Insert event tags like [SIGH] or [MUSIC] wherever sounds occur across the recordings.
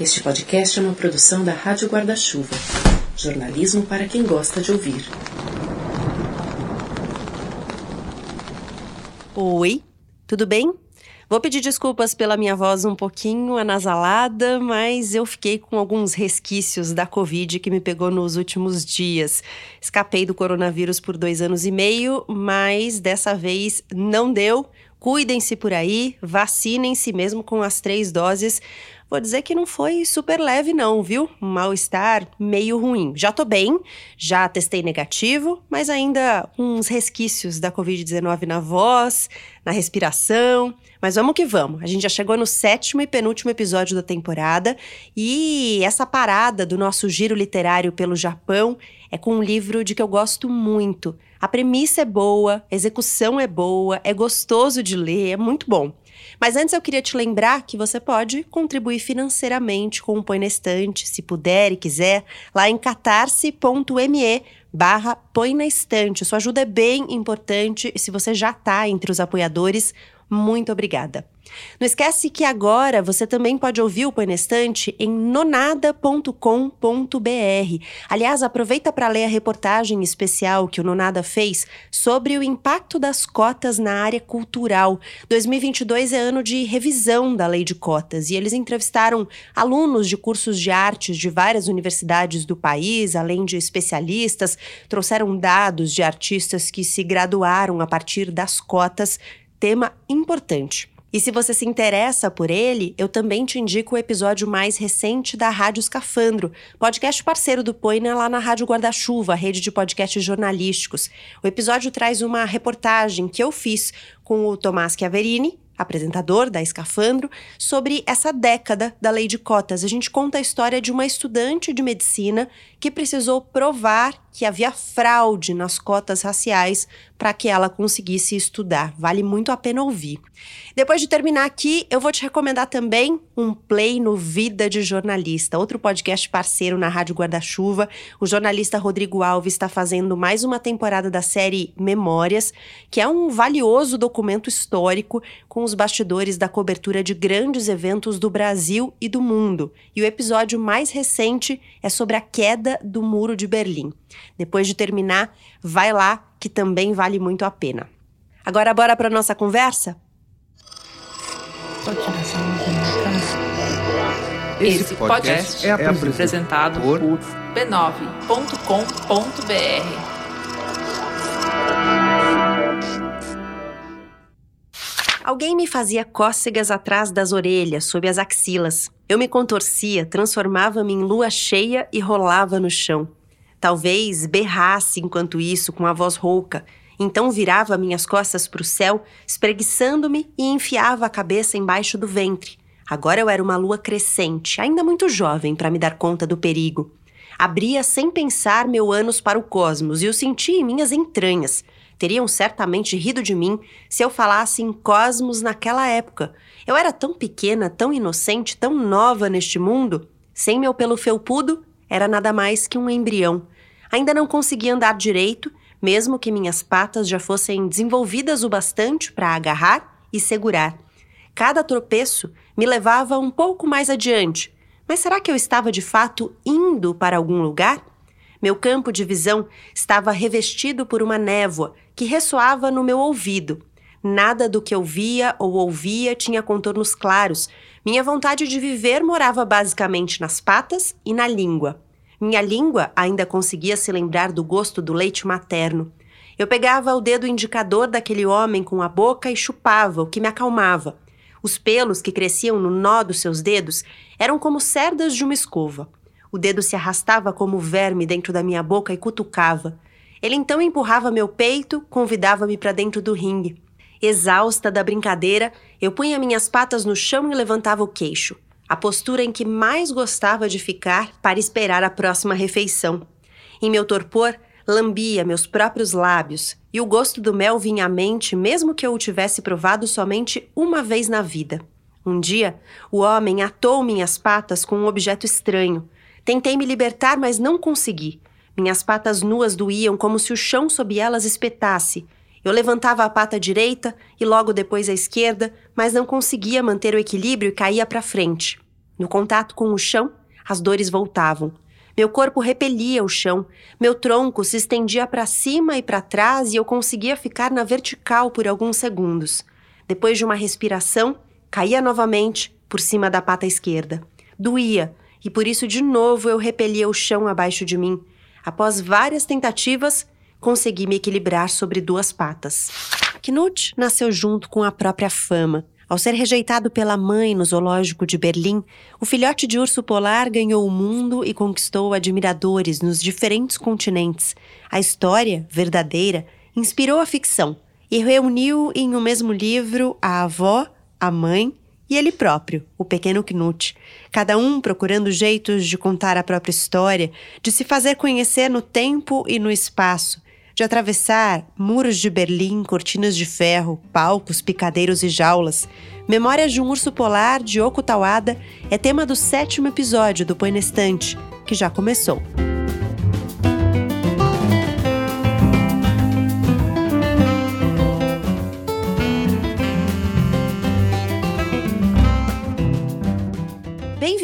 Este podcast é uma produção da Rádio Guarda-Chuva. Jornalismo para quem gosta de ouvir. Oi, tudo bem? Vou pedir desculpas pela minha voz um pouquinho anasalada, mas eu fiquei com alguns resquícios da Covid que me pegou nos últimos dias. Escapei do coronavírus por dois anos e meio, mas dessa vez não deu. Cuidem-se por aí, vacinem-se mesmo com as três doses. Vou dizer que não foi super leve, não, viu? Mal-estar meio ruim. Já tô bem, já testei negativo, mas ainda uns resquícios da Covid-19 na voz, na respiração. Mas vamos que vamos. A gente já chegou no sétimo e penúltimo episódio da temporada e essa parada do nosso giro literário pelo Japão é com um livro de que eu gosto muito. A premissa é boa, a execução é boa, é gostoso de ler, é muito bom. Mas antes eu queria te lembrar que você pode contribuir financeiramente com o Põe na Estante, se puder e quiser, lá em catarse.me barra Põe na Estante. Sua ajuda é bem importante e se você já está entre os apoiadores, muito obrigada. Não esquece que agora você também pode ouvir o Põe em nonada.com.br. Aliás, aproveita para ler a reportagem especial que o Nonada fez sobre o impacto das cotas na área cultural. 2022 é ano de revisão da lei de cotas e eles entrevistaram alunos de cursos de artes de várias universidades do país, além de especialistas, trouxeram dados de artistas que se graduaram a partir das cotas tema importante. E se você se interessa por ele, eu também te indico o episódio mais recente da Rádio Escafandro, podcast parceiro do Poina lá na Rádio Guarda-Chuva, rede de podcasts jornalísticos. O episódio traz uma reportagem que eu fiz com o Tomás Chiaverini, apresentador da Escafandro, sobre essa década da lei de cotas. A gente conta a história de uma estudante de medicina que precisou provar que havia fraude nas cotas raciais para que ela conseguisse estudar. Vale muito a pena ouvir. Depois de terminar aqui, eu vou te recomendar também um play no Vida de Jornalista, outro podcast parceiro na Rádio Guarda-Chuva. O jornalista Rodrigo Alves está fazendo mais uma temporada da série Memórias, que é um valioso documento histórico com os bastidores da cobertura de grandes eventos do Brasil e do mundo. E o episódio mais recente é sobre a queda do Muro de Berlim. Depois de terminar, vai lá que também vale muito a pena. Agora bora para nossa conversa? Esse podcast é apresentado por b9.com.br. Alguém me fazia cócegas atrás das orelhas, sob as axilas. Eu me contorcia, transformava-me em lua cheia e rolava no chão. Talvez berrasse enquanto isso, com a voz rouca. Então virava minhas costas para o céu, espreguiçando-me e enfiava a cabeça embaixo do ventre. Agora eu era uma lua crescente, ainda muito jovem para me dar conta do perigo. Abria sem pensar meu ânus para o cosmos e o senti em minhas entranhas teriam certamente rido de mim se eu falasse em cosmos naquela época. Eu era tão pequena, tão inocente, tão nova neste mundo. Sem meu pelo felpudo, era nada mais que um embrião. Ainda não conseguia andar direito, mesmo que minhas patas já fossem desenvolvidas o bastante para agarrar e segurar. Cada tropeço me levava um pouco mais adiante. Mas será que eu estava de fato indo para algum lugar? Meu campo de visão estava revestido por uma névoa que ressoava no meu ouvido. Nada do que eu via ou ouvia tinha contornos claros. Minha vontade de viver morava basicamente nas patas e na língua. Minha língua ainda conseguia se lembrar do gosto do leite materno. Eu pegava o dedo indicador daquele homem com a boca e chupava, o que me acalmava. Os pelos que cresciam no nó dos seus dedos eram como cerdas de uma escova. O dedo se arrastava como verme dentro da minha boca e cutucava. Ele então empurrava meu peito, convidava-me para dentro do ringue. Exausta da brincadeira, eu punha minhas patas no chão e levantava o queixo, a postura em que mais gostava de ficar para esperar a próxima refeição. Em meu torpor, lambia meus próprios lábios, e o gosto do mel vinha à mente, mesmo que eu o tivesse provado somente uma vez na vida. Um dia, o homem atou minhas patas com um objeto estranho. Tentei me libertar, mas não consegui. Minhas patas nuas doíam como se o chão sob elas espetasse. Eu levantava a pata direita e logo depois a esquerda, mas não conseguia manter o equilíbrio e caía para frente. No contato com o chão, as dores voltavam. Meu corpo repelia o chão, meu tronco se estendia para cima e para trás e eu conseguia ficar na vertical por alguns segundos. Depois de uma respiração, caía novamente por cima da pata esquerda. Doía, e por isso de novo eu repelia o chão abaixo de mim. Após várias tentativas, consegui me equilibrar sobre duas patas. Knut nasceu junto com a própria fama. Ao ser rejeitado pela mãe no zoológico de Berlim, o filhote de urso polar ganhou o mundo e conquistou admiradores nos diferentes continentes. A história, verdadeira, inspirou a ficção e reuniu em um mesmo livro a avó, a mãe e ele próprio, o pequeno Knut, cada um procurando jeitos de contar a própria história, de se fazer conhecer no tempo e no espaço, de atravessar muros de Berlim, cortinas de ferro, palcos, picadeiros e jaulas. Memórias de um urso polar de Oko Tawada é tema do sétimo episódio do Põe que já começou.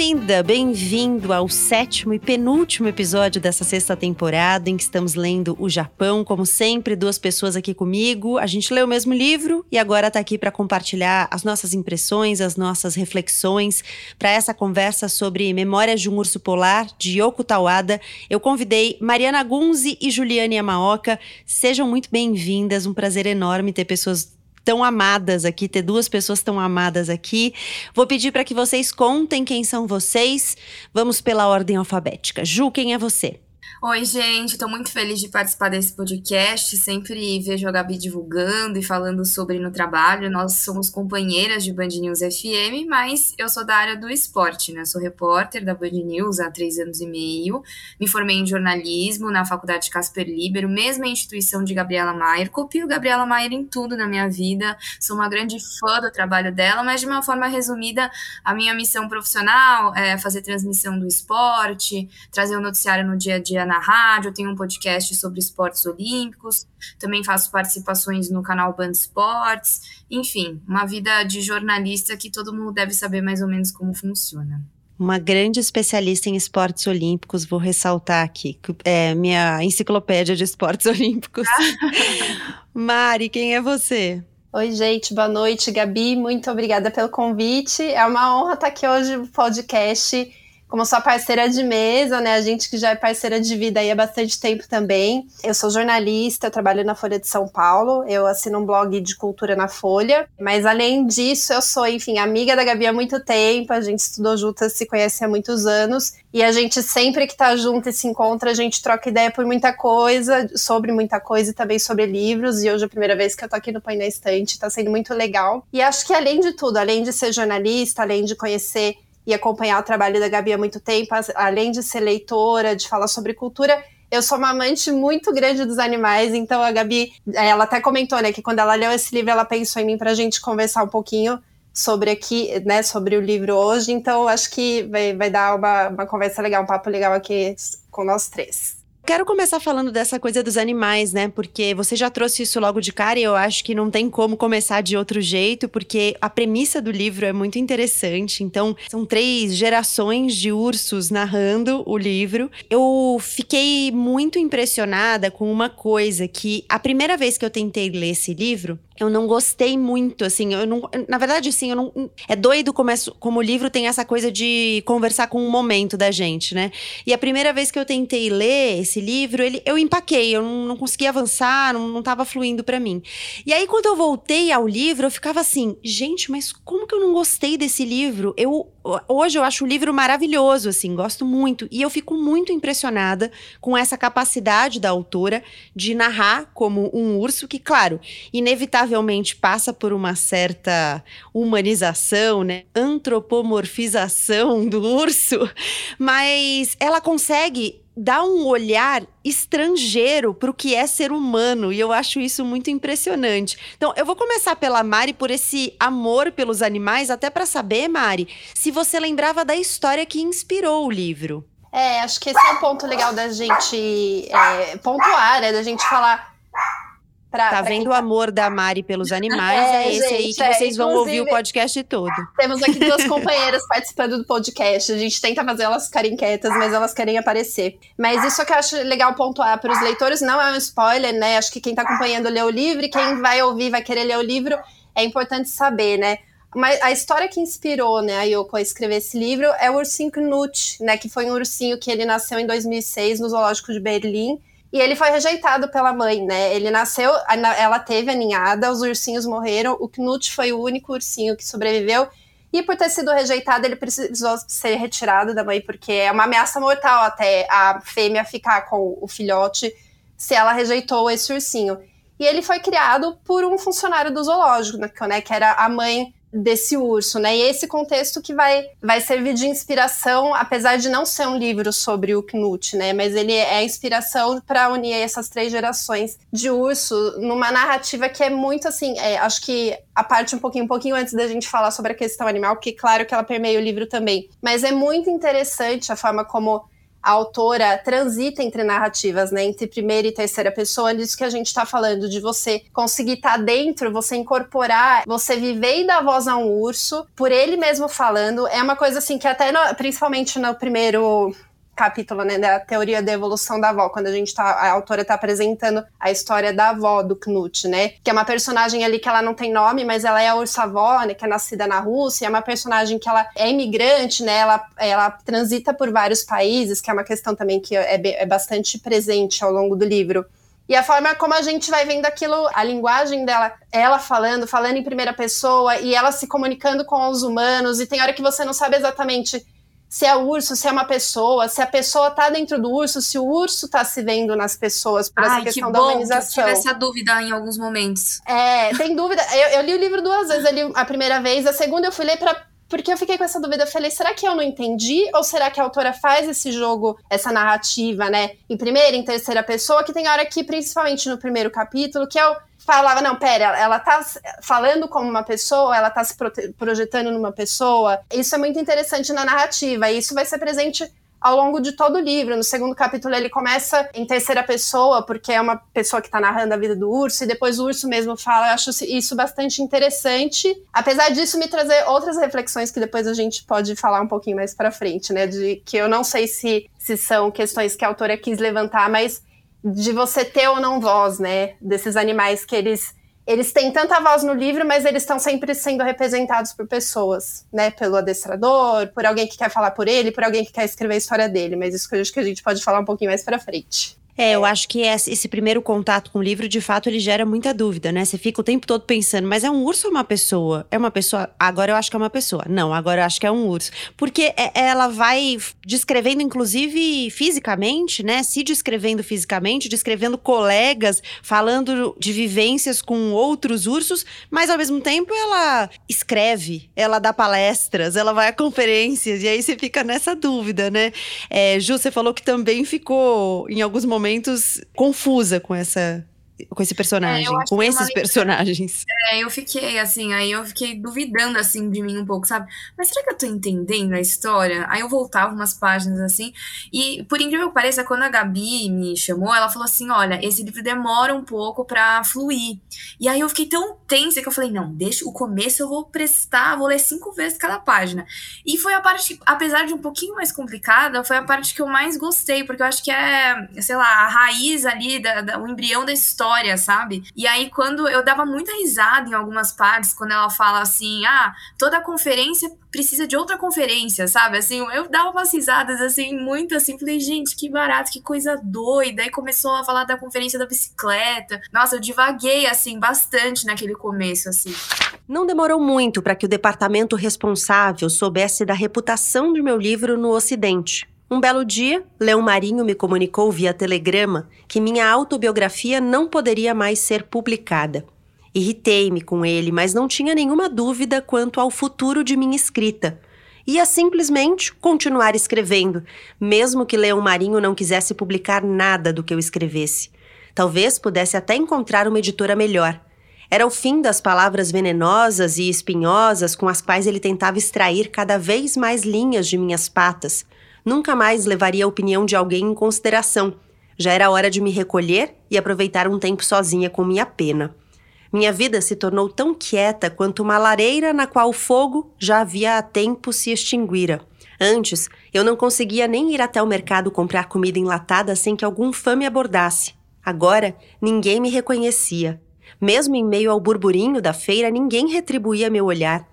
Bem-vinda, bem-vindo ao sétimo e penúltimo episódio dessa sexta temporada em que estamos lendo O Japão. Como sempre, duas pessoas aqui comigo. A gente leu o mesmo livro e agora está aqui para compartilhar as nossas impressões, as nossas reflexões para essa conversa sobre Memórias de um Urso Polar, de Yoko Tawada. Eu convidei Mariana Gunzi e Juliane Amaoka. Sejam muito bem-vindas. Um prazer enorme ter pessoas tão amadas aqui, ter duas pessoas tão amadas aqui. Vou pedir para que vocês contem quem são vocês. Vamos pela ordem alfabética. Ju, quem é você? Oi, gente, estou muito feliz de participar desse podcast. Sempre vejo a Gabi divulgando e falando sobre no trabalho. Nós somos companheiras de Band News FM, mas eu sou da área do esporte, né? Sou repórter da Band News há três anos e meio. Me formei em jornalismo na Faculdade Casper Libero, mesma instituição de Gabriela Maier. Copio Gabriela Maier em tudo na minha vida. Sou uma grande fã do trabalho dela, mas de uma forma resumida, a minha missão profissional é fazer transmissão do esporte, trazer o noticiário no dia a dia na rádio, tenho um podcast sobre esportes olímpicos, também faço participações no canal Band Esportes, enfim, uma vida de jornalista que todo mundo deve saber mais ou menos como funciona. Uma grande especialista em esportes olímpicos, vou ressaltar aqui, é minha enciclopédia de esportes [LAUGHS] olímpicos. [LAUGHS] Mari, quem é você? Oi, gente, boa noite, Gabi. Muito obrigada pelo convite. É uma honra estar aqui hoje no podcast como sua parceira de mesa, né? A gente que já é parceira de vida aí há bastante tempo também. Eu sou jornalista, eu trabalho na Folha de São Paulo, eu assino um blog de cultura na Folha, mas além disso, eu sou, enfim, amiga da Gabi há muito tempo, a gente estudou juntas, se conhece há muitos anos, e a gente sempre que tá junto e se encontra, a gente troca ideia por muita coisa, sobre muita coisa e também sobre livros, e hoje é a primeira vez que eu tô aqui no Põe na Estante, tá sendo muito legal. E acho que além de tudo, além de ser jornalista, além de conhecer e acompanhar o trabalho da Gabi há muito tempo, além de ser leitora, de falar sobre cultura, eu sou uma amante muito grande dos animais, então a Gabi, ela até comentou, né, que quando ela leu esse livro, ela pensou em mim para a gente conversar um pouquinho sobre aqui, né, sobre o livro hoje, então acho que vai, vai dar uma, uma conversa legal, um papo legal aqui com nós três. Quero começar falando dessa coisa dos animais, né? Porque você já trouxe isso logo de cara e eu acho que não tem como começar de outro jeito, porque a premissa do livro é muito interessante. Então, são três gerações de ursos narrando o livro. Eu fiquei muito impressionada com uma coisa que a primeira vez que eu tentei ler esse livro, eu não gostei muito, assim, eu não, na verdade, assim, eu não, é doido como, é, como o livro tem essa coisa de conversar com o momento da gente, né? E a primeira vez que eu tentei ler esse livro, ele, eu empaquei, eu não, não conseguia avançar, não, não tava fluindo para mim. E aí, quando eu voltei ao livro, eu ficava assim, gente, mas como que eu não gostei desse livro? Eu, hoje eu acho o livro maravilhoso, assim, gosto muito. E eu fico muito impressionada com essa capacidade da autora de narrar como um urso que, claro, inevitavelmente passa por uma certa humanização, né? Antropomorfização do urso, [LAUGHS] mas ela consegue dar um olhar estrangeiro para o que é ser humano e eu acho isso muito impressionante. Então, eu vou começar pela Mari por esse amor pelos animais, até para saber, Mari, se você lembrava da história que inspirou o livro. É, acho que esse é um ponto legal da gente é, pontuar, né? Da gente falar Pra, tá pra vendo quem... o amor da Mari pelos [LAUGHS] animais? É, é esse gente, aí que é, vocês vão ouvir o podcast todo. Temos aqui duas [LAUGHS] companheiras participando do podcast. A gente tenta fazer elas ficarem quietas, mas elas querem aparecer. Mas isso que eu acho legal pontuar para os leitores não é um spoiler, né? Acho que quem tá acompanhando lê o livro e quem vai ouvir vai querer ler o livro. É importante saber, né? Mas a história que inspirou né, a Yoko a escrever esse livro é o ursinho Knut, né? Que foi um ursinho que ele nasceu em 2006 no Zoológico de Berlim e ele foi rejeitado pela mãe, né? Ele nasceu, ela teve a ninhada, os ursinhos morreram, o Knut foi o único ursinho que sobreviveu. E por ter sido rejeitado, ele precisou ser retirado da mãe, porque é uma ameaça mortal até a fêmea ficar com o filhote se ela rejeitou esse ursinho. E ele foi criado por um funcionário do zoológico, né, que era a mãe desse urso, né? E esse contexto que vai, vai servir de inspiração, apesar de não ser um livro sobre o Knut, né? Mas ele é inspiração para unir essas três gerações de urso numa narrativa que é muito assim. É, acho que a parte um pouquinho, um pouquinho antes da gente falar sobre a questão animal, que claro que ela permeia o livro também. Mas é muito interessante a forma como a autora transita entre narrativas, né, entre primeira e terceira pessoa, disso que a gente está falando, de você conseguir estar tá dentro, você incorporar, você viver e dar voz a um urso, por ele mesmo falando, é uma coisa assim que até, no, principalmente no primeiro capítulo, né, da teoria da evolução da avó, quando a gente tá, a autora tá apresentando a história da avó do Knut, né, que é uma personagem ali que ela não tem nome, mas ela é a ursa-avó, né, que é nascida na Rússia, é uma personagem que ela é imigrante, né, ela, ela transita por vários países, que é uma questão também que é, é bastante presente ao longo do livro. E a forma como a gente vai vendo aquilo, a linguagem dela, ela falando, falando em primeira pessoa, e ela se comunicando com os humanos, e tem hora que você não sabe exatamente se é urso, se é uma pessoa, se a pessoa tá dentro do urso, se o urso tá se vendo nas pessoas por Ai, essa questão que da humanização. Que eu tive essa dúvida em alguns momentos. É, tem dúvida. Eu, eu, li o livro duas vezes, eu li a primeira vez, a segunda eu fui ler para porque eu fiquei com essa dúvida, eu falei, será que eu não entendi? Ou será que a autora faz esse jogo, essa narrativa, né, em primeira, em terceira pessoa, que tem hora que, principalmente no primeiro capítulo, que eu falava, não, pera, ela tá falando como uma pessoa, ela tá se projetando numa pessoa. Isso é muito interessante na narrativa, e isso vai ser presente ao longo de todo o livro. No segundo capítulo, ele começa em terceira pessoa, porque é uma pessoa que está narrando a vida do urso, e depois o urso mesmo fala. Eu acho isso bastante interessante. Apesar disso, me trazer outras reflexões que depois a gente pode falar um pouquinho mais para frente, né? De que eu não sei se, se são questões que a autora quis levantar, mas de você ter ou não voz, né? Desses animais que eles eles têm tanta voz no livro, mas eles estão sempre sendo representados por pessoas, né? Pelo adestrador, por alguém que quer falar por ele, por alguém que quer escrever a história dele. Mas isso que eu acho que a gente pode falar um pouquinho mais para frente. É, eu acho que esse primeiro contato com o livro, de fato, ele gera muita dúvida, né? Você fica o tempo todo pensando, mas é um urso ou uma pessoa? É uma pessoa? Agora eu acho que é uma pessoa. Não, agora eu acho que é um urso. Porque é, ela vai descrevendo, inclusive, fisicamente, né? Se descrevendo fisicamente, descrevendo colegas, falando de vivências com outros ursos, mas ao mesmo tempo ela escreve, ela dá palestras, ela vai a conferências, e aí você fica nessa dúvida, né? É, Ju, você falou que também ficou, em alguns momentos, momentos confusa com essa com esse personagem, é, com esses personagens. É, eu fiquei assim, aí eu fiquei duvidando assim de mim um pouco, sabe? Mas será que eu tô entendendo a história? Aí eu voltava umas páginas assim, e por incrível que pareça, quando a Gabi me chamou, ela falou assim: olha, esse livro demora um pouco pra fluir. E aí eu fiquei tão tensa que eu falei: não, deixa o começo, eu vou prestar, vou ler cinco vezes cada página. E foi a parte, apesar de um pouquinho mais complicada, foi a parte que eu mais gostei, porque eu acho que é, sei lá, a raiz ali, da, da o embrião da história história, sabe? E aí, quando eu dava muita risada em algumas partes, quando ela fala assim, ah, toda conferência precisa de outra conferência, sabe? Assim, eu dava umas risadas, assim, muito assim, falei, gente, que barato, que coisa doida. Aí começou a falar da conferência da bicicleta. Nossa, eu divaguei, assim, bastante naquele começo, assim. Não demorou muito para que o departamento responsável soubesse da reputação do meu livro no Ocidente. Um belo dia, Leão Marinho me comunicou via telegrama que minha autobiografia não poderia mais ser publicada. Irritei-me com ele, mas não tinha nenhuma dúvida quanto ao futuro de minha escrita. Ia simplesmente continuar escrevendo, mesmo que Leão Marinho não quisesse publicar nada do que eu escrevesse. Talvez pudesse até encontrar uma editora melhor. Era o fim das palavras venenosas e espinhosas com as quais ele tentava extrair cada vez mais linhas de minhas patas nunca mais levaria a opinião de alguém em consideração, Já era hora de me recolher e aproveitar um tempo sozinha com minha pena. Minha vida se tornou tão quieta quanto uma lareira na qual o fogo já havia há tempo se extinguira. Antes, eu não conseguia nem ir até o mercado comprar comida enlatada sem que algum fã me abordasse. Agora, ninguém me reconhecia. Mesmo em meio ao burburinho da feira, ninguém retribuía meu olhar.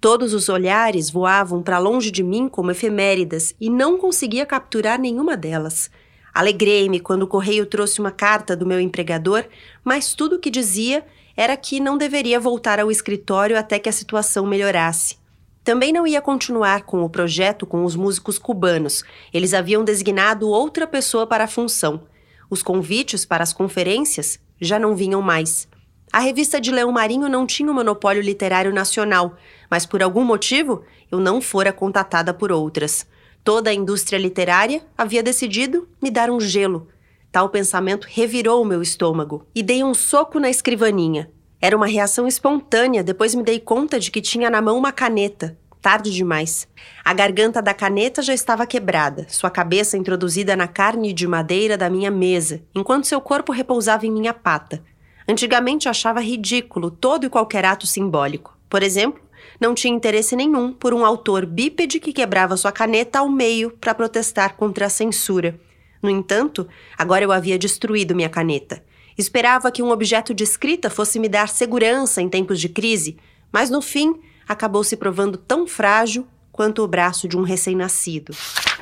Todos os olhares voavam para longe de mim como efeméridas e não conseguia capturar nenhuma delas. Alegrei-me quando o correio trouxe uma carta do meu empregador, mas tudo o que dizia era que não deveria voltar ao escritório até que a situação melhorasse. Também não ia continuar com o projeto com os músicos cubanos. Eles haviam designado outra pessoa para a função. Os convites para as conferências já não vinham mais. A revista de Leão Marinho não tinha um monopólio literário nacional, mas por algum motivo eu não fora contatada por outras. Toda a indústria literária havia decidido me dar um gelo. Tal pensamento revirou o meu estômago e dei um soco na escrivaninha. Era uma reação espontânea, depois me dei conta de que tinha na mão uma caneta. Tarde demais. A garganta da caneta já estava quebrada, sua cabeça introduzida na carne de madeira da minha mesa, enquanto seu corpo repousava em minha pata. Antigamente achava ridículo todo e qualquer ato simbólico. Por exemplo, não tinha interesse nenhum por um autor bípede que quebrava sua caneta ao meio para protestar contra a censura. No entanto, agora eu havia destruído minha caneta. Esperava que um objeto de escrita fosse me dar segurança em tempos de crise, mas no fim acabou se provando tão frágil quanto o braço de um recém-nascido.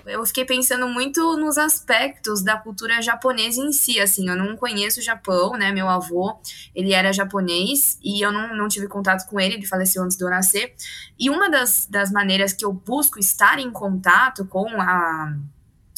Eu fiquei pensando muito nos aspectos da cultura japonesa em si, assim, eu não conheço o Japão, né, meu avô, ele era japonês e eu não, não tive contato com ele, ele faleceu antes de eu nascer, e uma das, das maneiras que eu busco estar em contato com a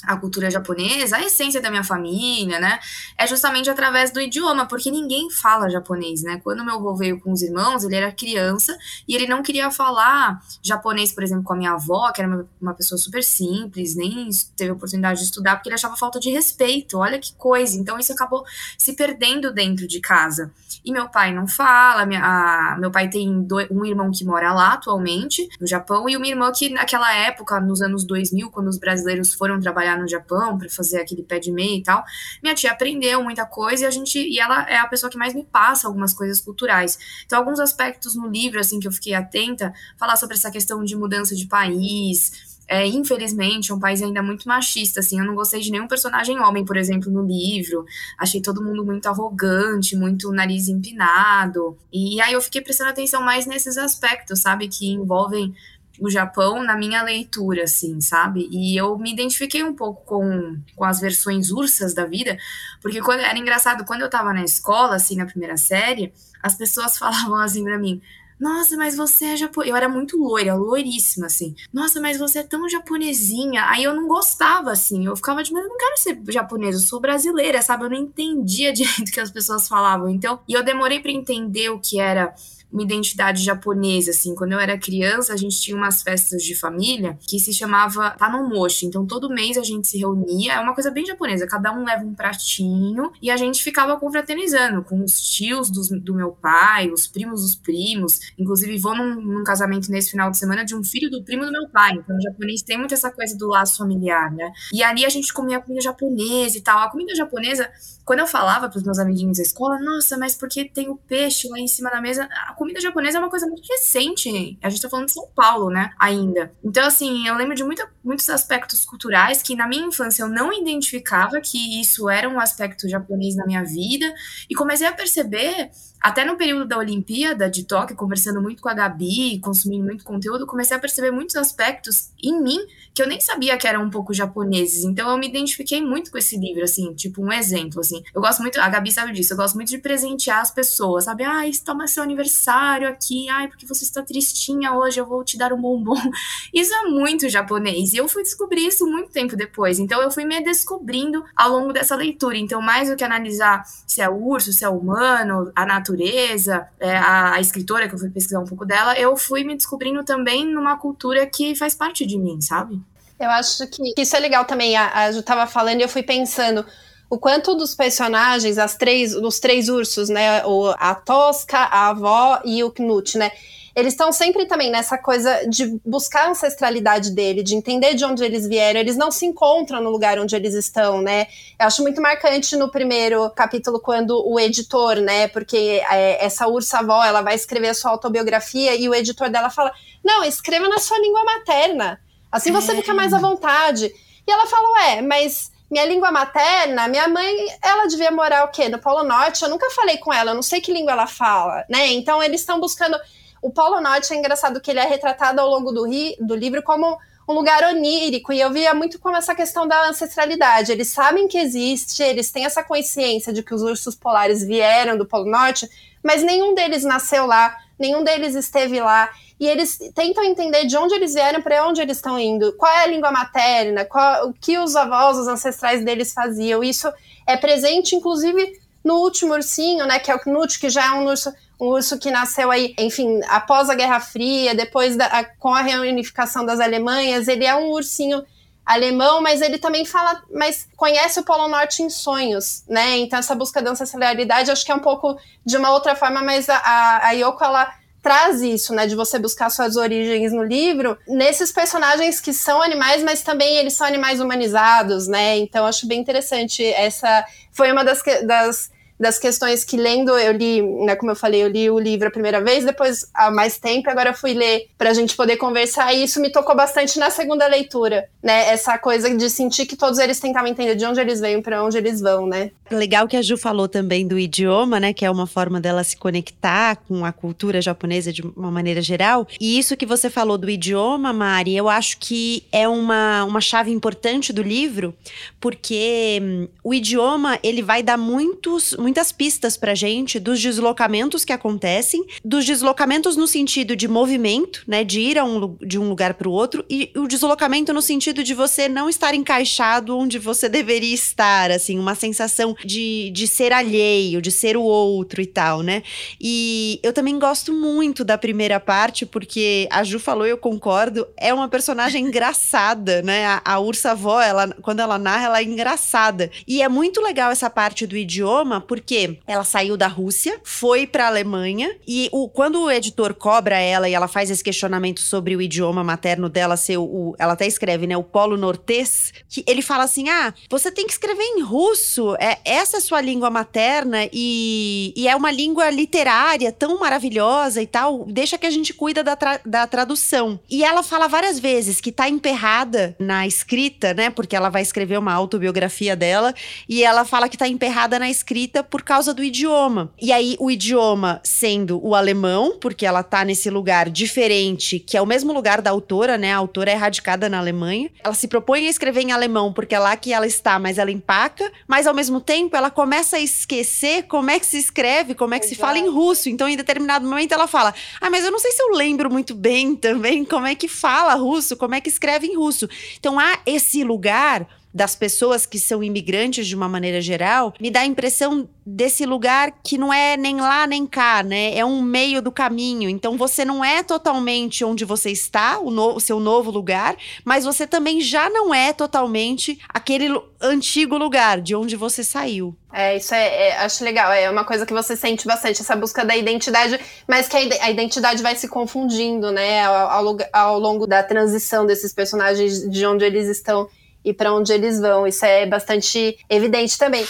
a cultura japonesa, a essência da minha família, né? É justamente através do idioma, porque ninguém fala japonês, né? Quando meu avô veio com os irmãos, ele era criança e ele não queria falar japonês, por exemplo, com a minha avó, que era uma, pessoa super simples, nem teve oportunidade de estudar, porque ele achava falta de respeito. Olha que coisa. Então isso acabou se perdendo dentro de casa. E meu pai não fala, minha, a, meu pai tem dois, um irmão que mora lá atualmente, no Japão, e uma irmã que naquela época, nos anos 2000, quando os brasileiros foram trabalhar no Japão para fazer aquele pé de meia e tal. Minha tia aprendeu muita coisa e a gente e ela é a pessoa que mais me passa algumas coisas culturais. Então alguns aspectos no livro assim que eu fiquei atenta, falar sobre essa questão de mudança de país, é, infelizmente, é um país ainda muito machista, assim, eu não gostei de nenhum personagem homem, por exemplo, no livro, achei todo mundo muito arrogante, muito nariz empinado, e aí eu fiquei prestando atenção mais nesses aspectos, sabe, que envolvem o Japão na minha leitura, assim, sabe? E eu me identifiquei um pouco com, com as versões ursas da vida, porque quando era engraçado, quando eu tava na escola, assim, na primeira série, as pessoas [LAUGHS] falavam assim pra mim. Nossa, mas você é japonesa. Eu era muito loira, loiríssima, assim. Nossa, mas você é tão japonesinha. Aí eu não gostava, assim. Eu ficava de, mas eu não quero ser japonesa, eu sou brasileira, sabe? Eu não entendia [LAUGHS] direito o que as pessoas falavam. Então, e eu demorei para entender o que era uma identidade japonesa, assim. Quando eu era criança, a gente tinha umas festas de família que se chamava Tanomoshi. Então, todo mês a gente se reunia. É uma coisa bem japonesa. Cada um leva um pratinho e a gente ficava confraternizando com os tios do, do meu pai, os primos dos primos. Inclusive, vou num, num, casamento nesse final de semana de um filho do primo do meu pai. Então, o japonês tem muito essa coisa do laço familiar, né? E ali a gente comia comida japonesa e tal. A comida japonesa, quando eu falava para os meus amiguinhos da escola, nossa, mas porque tem o peixe lá em cima da mesa? A comida japonesa é uma coisa muito recente. A gente tá falando de São Paulo, né? Ainda. Então, assim, eu lembro de muitos aspectos culturais que na minha infância eu não identificava que isso era um aspecto japonês na minha vida. E comecei a perceber até no período da Olimpíada de Tóquio, conversando muito com a Gabi, consumindo muito conteúdo, comecei a perceber muitos aspectos em mim que eu nem sabia que eram um pouco japoneses. Então eu me identifiquei muito com esse livro, assim, tipo um exemplo, assim. Eu gosto muito, a Gabi sabe disso, eu gosto muito de presentear as pessoas, sabe? Ai, toma seu aniversário aqui, ai, porque você está tristinha hoje, eu vou te dar um bombom. [LAUGHS] Isso é muito japonês. E eu fui descobrir isso muito tempo depois. Então eu fui me descobrindo ao longo dessa leitura. Então, mais do que analisar se é urso, se é humano, a natureza natureza, é, a, a, escritora, que eu fui pesquisar um pouco dela, eu fui me descobrindo também numa cultura que faz parte de mim, sabe? Eu acho que isso é legal também. A, a Ju tava falando e eu fui pensando o quanto dos personagens, as três, os três ursos, né, o, a Tosca, a avó e o Knut, né, eles estão sempre também nessa coisa de buscar a ancestralidade dele, de entender de onde eles vieram. Eles não se encontram no lugar onde eles estão, né? Eu acho muito marcante no primeiro capítulo quando o editor, né? Porque é, essa ursa avó, ela vai escrever a sua autobiografia e o editor dela fala: não, escreva na sua língua materna. Assim você é. fica mais à vontade. E ela fala: ué, mas minha língua materna, minha mãe, ela devia morar o quê? No Polo Norte? Eu nunca falei com ela, eu não sei que língua ela fala, né? Então eles estão buscando o Polo Norte é engraçado que ele é retratado ao longo do, ri, do livro como um lugar onírico, e eu via muito como essa questão da ancestralidade. Eles sabem que existe, eles têm essa consciência de que os ursos polares vieram do Polo Norte, mas nenhum deles nasceu lá, nenhum deles esteve lá, e eles tentam entender de onde eles vieram, para onde eles estão indo, qual é a língua materna, qual, o que os avós, os ancestrais deles faziam. Isso é presente, inclusive, no último ursinho, né, que é o Knut, que já é um urso um urso que nasceu aí, enfim, após a Guerra Fria, depois da, a, com a reunificação das Alemanhas, ele é um ursinho alemão, mas ele também fala, mas conhece o Polo Norte em sonhos, né? Então essa busca da ancestralidade acho que é um pouco de uma outra forma, mas a, a, a Yoko ela traz isso, né, de você buscar suas origens no livro, nesses personagens que são animais, mas também eles são animais humanizados, né? Então acho bem interessante essa foi uma das, das das questões que lendo, eu li, né, como eu falei, eu li o livro a primeira vez, depois há mais tempo, agora fui ler para a gente poder conversar, e isso me tocou bastante na segunda leitura, né? Essa coisa de sentir que todos eles tentavam entender de onde eles vêm para onde eles vão, né? Legal que a Ju falou também do idioma, né? Que é uma forma dela se conectar com a cultura japonesa de uma maneira geral. E isso que você falou do idioma, Mari, eu acho que é uma, uma chave importante do livro, porque hum, o idioma ele vai dar muitos muitas pistas pra gente dos deslocamentos que acontecem, dos deslocamentos no sentido de movimento, né, de ir um, de um lugar para o outro, e o deslocamento no sentido de você não estar encaixado onde você [LAUGHS] deveria estar, assim, uma sensação de, de ser alheio, de ser o outro e tal, né? E eu também gosto muito da primeira parte, porque a Ju falou, eu concordo, é uma personagem [LAUGHS] engraçada, né? A, a Ursa Avó, ela, quando ela narra, ela é engraçada. E é muito legal essa parte do idioma, porque ela saiu da Rússia, foi para a Alemanha e o, quando o editor cobra ela e ela faz esse questionamento sobre o idioma materno dela ser o, ela até escreve, né, o polo nortês, que ele fala assim: "Ah, você tem que escrever em russo, é essa é sua língua materna e, e é uma língua literária tão maravilhosa e tal, deixa que a gente cuida da, tra, da tradução". E ela fala várias vezes que tá emperrada na escrita, né, porque ela vai escrever uma autobiografia dela e ela fala que tá emperrada na escrita por causa do idioma. E aí, o idioma sendo o alemão, porque ela tá nesse lugar diferente, que é o mesmo lugar da autora, né? A autora é radicada na Alemanha. Ela se propõe a escrever em alemão porque é lá que ela está, mas ela empaca. Mas ao mesmo tempo, ela começa a esquecer como é que se escreve, como é que Exato. se fala em russo. Então, em determinado momento, ela fala: Ah, mas eu não sei se eu lembro muito bem também como é que fala russo, como é que escreve em russo. Então, há esse lugar das pessoas que são imigrantes de uma maneira geral, me dá a impressão desse lugar que não é nem lá nem cá, né? É um meio do caminho. Então você não é totalmente onde você está, o, no, o seu novo lugar, mas você também já não é totalmente aquele antigo lugar de onde você saiu. É, isso é, é, acho legal. É uma coisa que você sente bastante, essa busca da identidade, mas que a, identidade vai se confundindo, né, ao, ao, ao longo da transição desses personagens de onde eles estão e para onde eles vão. Isso é bastante evidente também.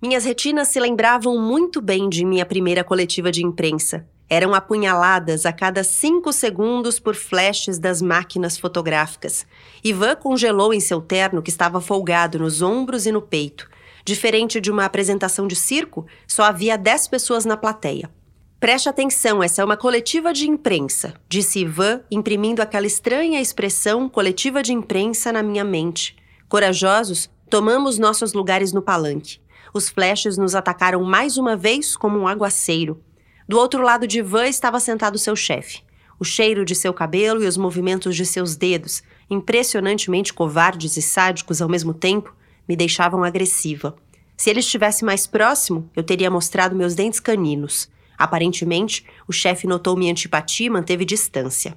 Minhas retinas se lembravam muito bem de minha primeira coletiva de imprensa. Eram apunhaladas a cada cinco segundos por flashes das máquinas fotográficas. Ivan congelou em seu terno que estava folgado nos ombros e no peito. Diferente de uma apresentação de circo, só havia dez pessoas na plateia. Preste atenção, essa é uma coletiva de imprensa, disse Ivan, imprimindo aquela estranha expressão coletiva de imprensa na minha mente. Corajosos, tomamos nossos lugares no palanque. Os flashes nos atacaram mais uma vez como um aguaceiro. Do outro lado de Van estava sentado seu chefe. O cheiro de seu cabelo e os movimentos de seus dedos, impressionantemente covardes e sádicos ao mesmo tempo, me deixavam agressiva. Se ele estivesse mais próximo, eu teria mostrado meus dentes caninos. Aparentemente, o chefe notou minha antipatia e manteve distância.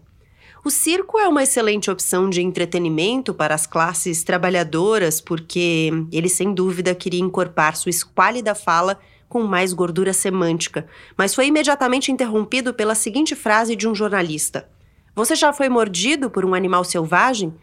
O circo é uma excelente opção de entretenimento para as classes trabalhadoras, porque ele sem dúvida queria encorpar sua esquálida fala com mais gordura semântica, mas foi imediatamente interrompido pela seguinte frase de um jornalista: Você já foi mordido por um animal selvagem?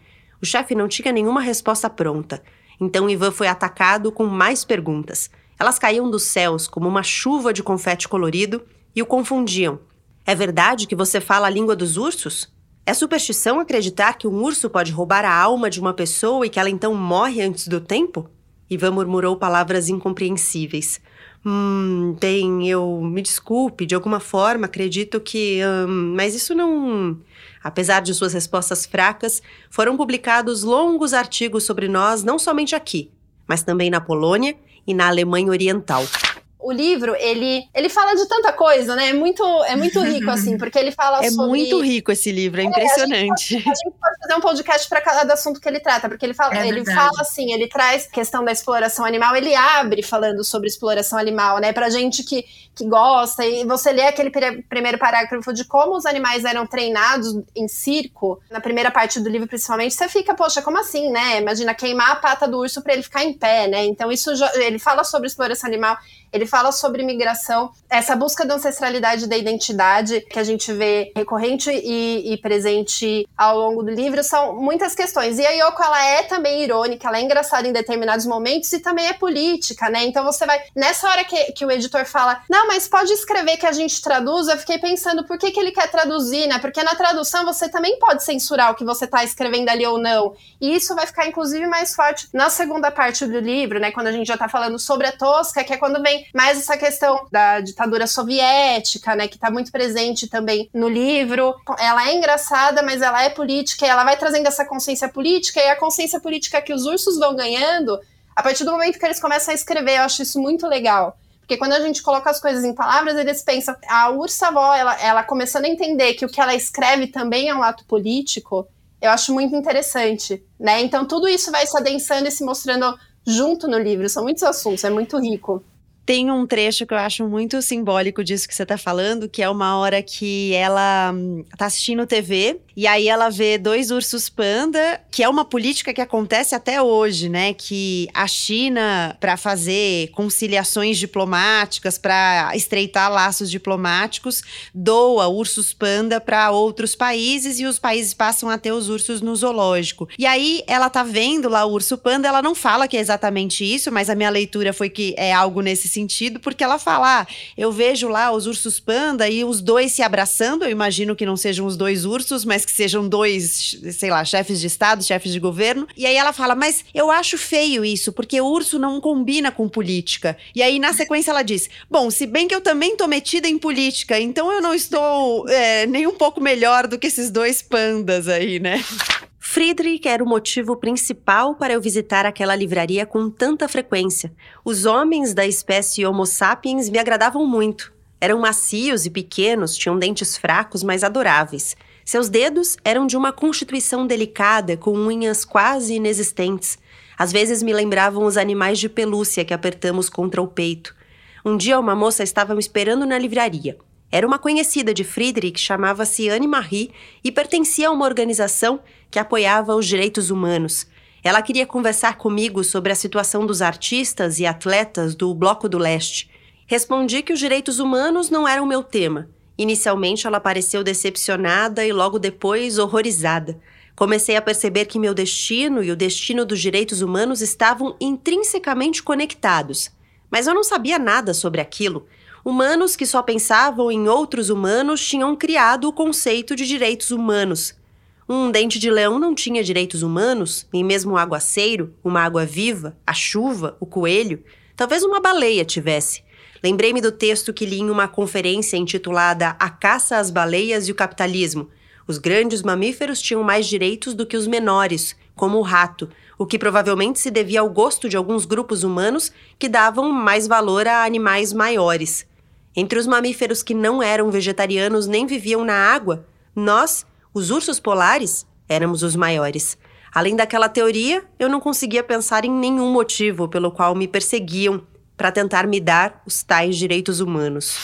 O chefe não tinha nenhuma resposta pronta. Então Ivan foi atacado com mais perguntas. Elas caíam dos céus como uma chuva de confete colorido e o confundiam. É verdade que você fala a língua dos ursos? É superstição acreditar que um urso pode roubar a alma de uma pessoa e que ela então morre antes do tempo? Ivan murmurou palavras incompreensíveis. Hum, bem, eu me desculpe, de alguma forma acredito que. Hum, mas isso não. Apesar de suas respostas fracas, foram publicados longos artigos sobre nós, não somente aqui, mas também na Polônia e na Alemanha Oriental o livro, ele, ele fala de tanta coisa, né? É muito, é muito rico, assim, [LAUGHS] porque ele fala é sobre... É muito rico esse livro, é, é impressionante. A gente, pode, a gente, pode, fazer um podcast para cada assunto que ele trata, porque ele fala, é ele fala assim, ele traz questão da exploração animal, ele abre falando sobre exploração animal, né? Pra gente que, que gosta, e você lê aquele primeiro parágrafo de como os animais eram treinados em circo, na primeira parte do livro principalmente, você fica, poxa, como assim, né? Imagina queimar a pata do urso para ele ficar em pé, né? Então isso ele fala sobre exploração animal, ele fala sobre migração, essa busca da ancestralidade da identidade que a gente vê recorrente e, e, presente ao longo do livro são muitas questões. E a Yoko, ela é também irônica, ela é engraçada em determinados momentos e também é política, né? Então você vai. Nessa hora que, que o editor fala, não, mas pode escrever que a gente traduz, eu fiquei pensando por que, que ele quer traduzir, né? Porque na tradução você também pode censurar o que você está escrevendo ali ou não. E isso vai ficar, inclusive, mais forte na segunda parte do livro, né? Quando a gente já está falando sobre a Tosca, que é quando vem mais essa questão da ditadura soviética, né, que está muito presente também no livro. Ela é engraçada, mas ela é política, e ela vai trazendo essa consciência política, e a consciência política que os ursos vão ganhando, a partir do momento que eles começam a escrever, eu acho isso muito legal. Porque quando a gente coloca as coisas em palavras, eles pensam, a ursa-avó, ela, ela começando a entender que o que ela escreve também é um ato político, eu acho muito interessante, né? Então tudo isso vai se adensando e se mostrando junto no livro. São muitos assuntos, é muito rico. Tem um trecho que eu acho muito simbólico disso que você tá falando, que é uma hora que ela hum, tá assistindo TV e aí ela vê dois ursos panda, que é uma política que acontece até hoje, né? Que a China, para fazer conciliações diplomáticas, para estreitar laços diplomáticos, doa ursos panda para outros países e os países passam a ter os ursos no zoológico. E aí ela tá vendo lá o urso panda, ela não fala que é exatamente isso, mas a minha leitura foi que é algo nesse sentido, porque ela fala: ah, eu vejo lá os ursos panda e os dois se abraçando. Eu imagino que não sejam os dois ursos, mas que sejam dois, sei lá, chefes de Estado, chefes de governo. E aí ela fala: mas eu acho feio isso, porque urso não combina com política. E aí na sequência ela diz: bom, se bem que eu também tô metida em política, então eu não estou é, nem um pouco melhor do que esses dois pandas aí, né? Friedrich era o motivo principal para eu visitar aquela livraria com tanta frequência. Os homens da espécie Homo sapiens me agradavam muito. Eram macios e pequenos, tinham dentes fracos, mas adoráveis. Seus dedos eram de uma constituição delicada, com unhas quase inexistentes. Às vezes me lembravam os animais de pelúcia que apertamos contra o peito. Um dia uma moça estava me esperando na livraria. Era uma conhecida de Friedrich, chamava-se Anne Marie e pertencia a uma organização que apoiava os direitos humanos. Ela queria conversar comigo sobre a situação dos artistas e atletas do Bloco do Leste. Respondi que os direitos humanos não eram meu tema. Inicialmente ela pareceu decepcionada e logo depois horrorizada. Comecei a perceber que meu destino e o destino dos direitos humanos estavam intrinsecamente conectados. Mas eu não sabia nada sobre aquilo. Humanos que só pensavam em outros humanos tinham criado o conceito de direitos humanos. Um dente de leão não tinha direitos humanos, nem mesmo um aguaceiro, uma água viva, a chuva, o coelho. Talvez uma baleia tivesse. Lembrei-me do texto que li em uma conferência intitulada A Caça às Baleias e o Capitalismo. Os grandes mamíferos tinham mais direitos do que os menores, como o rato, o que provavelmente se devia ao gosto de alguns grupos humanos que davam mais valor a animais maiores. Entre os mamíferos que não eram vegetarianos nem viviam na água, nós, os ursos polares, éramos os maiores. Além daquela teoria, eu não conseguia pensar em nenhum motivo pelo qual me perseguiam para tentar me dar os tais direitos humanos.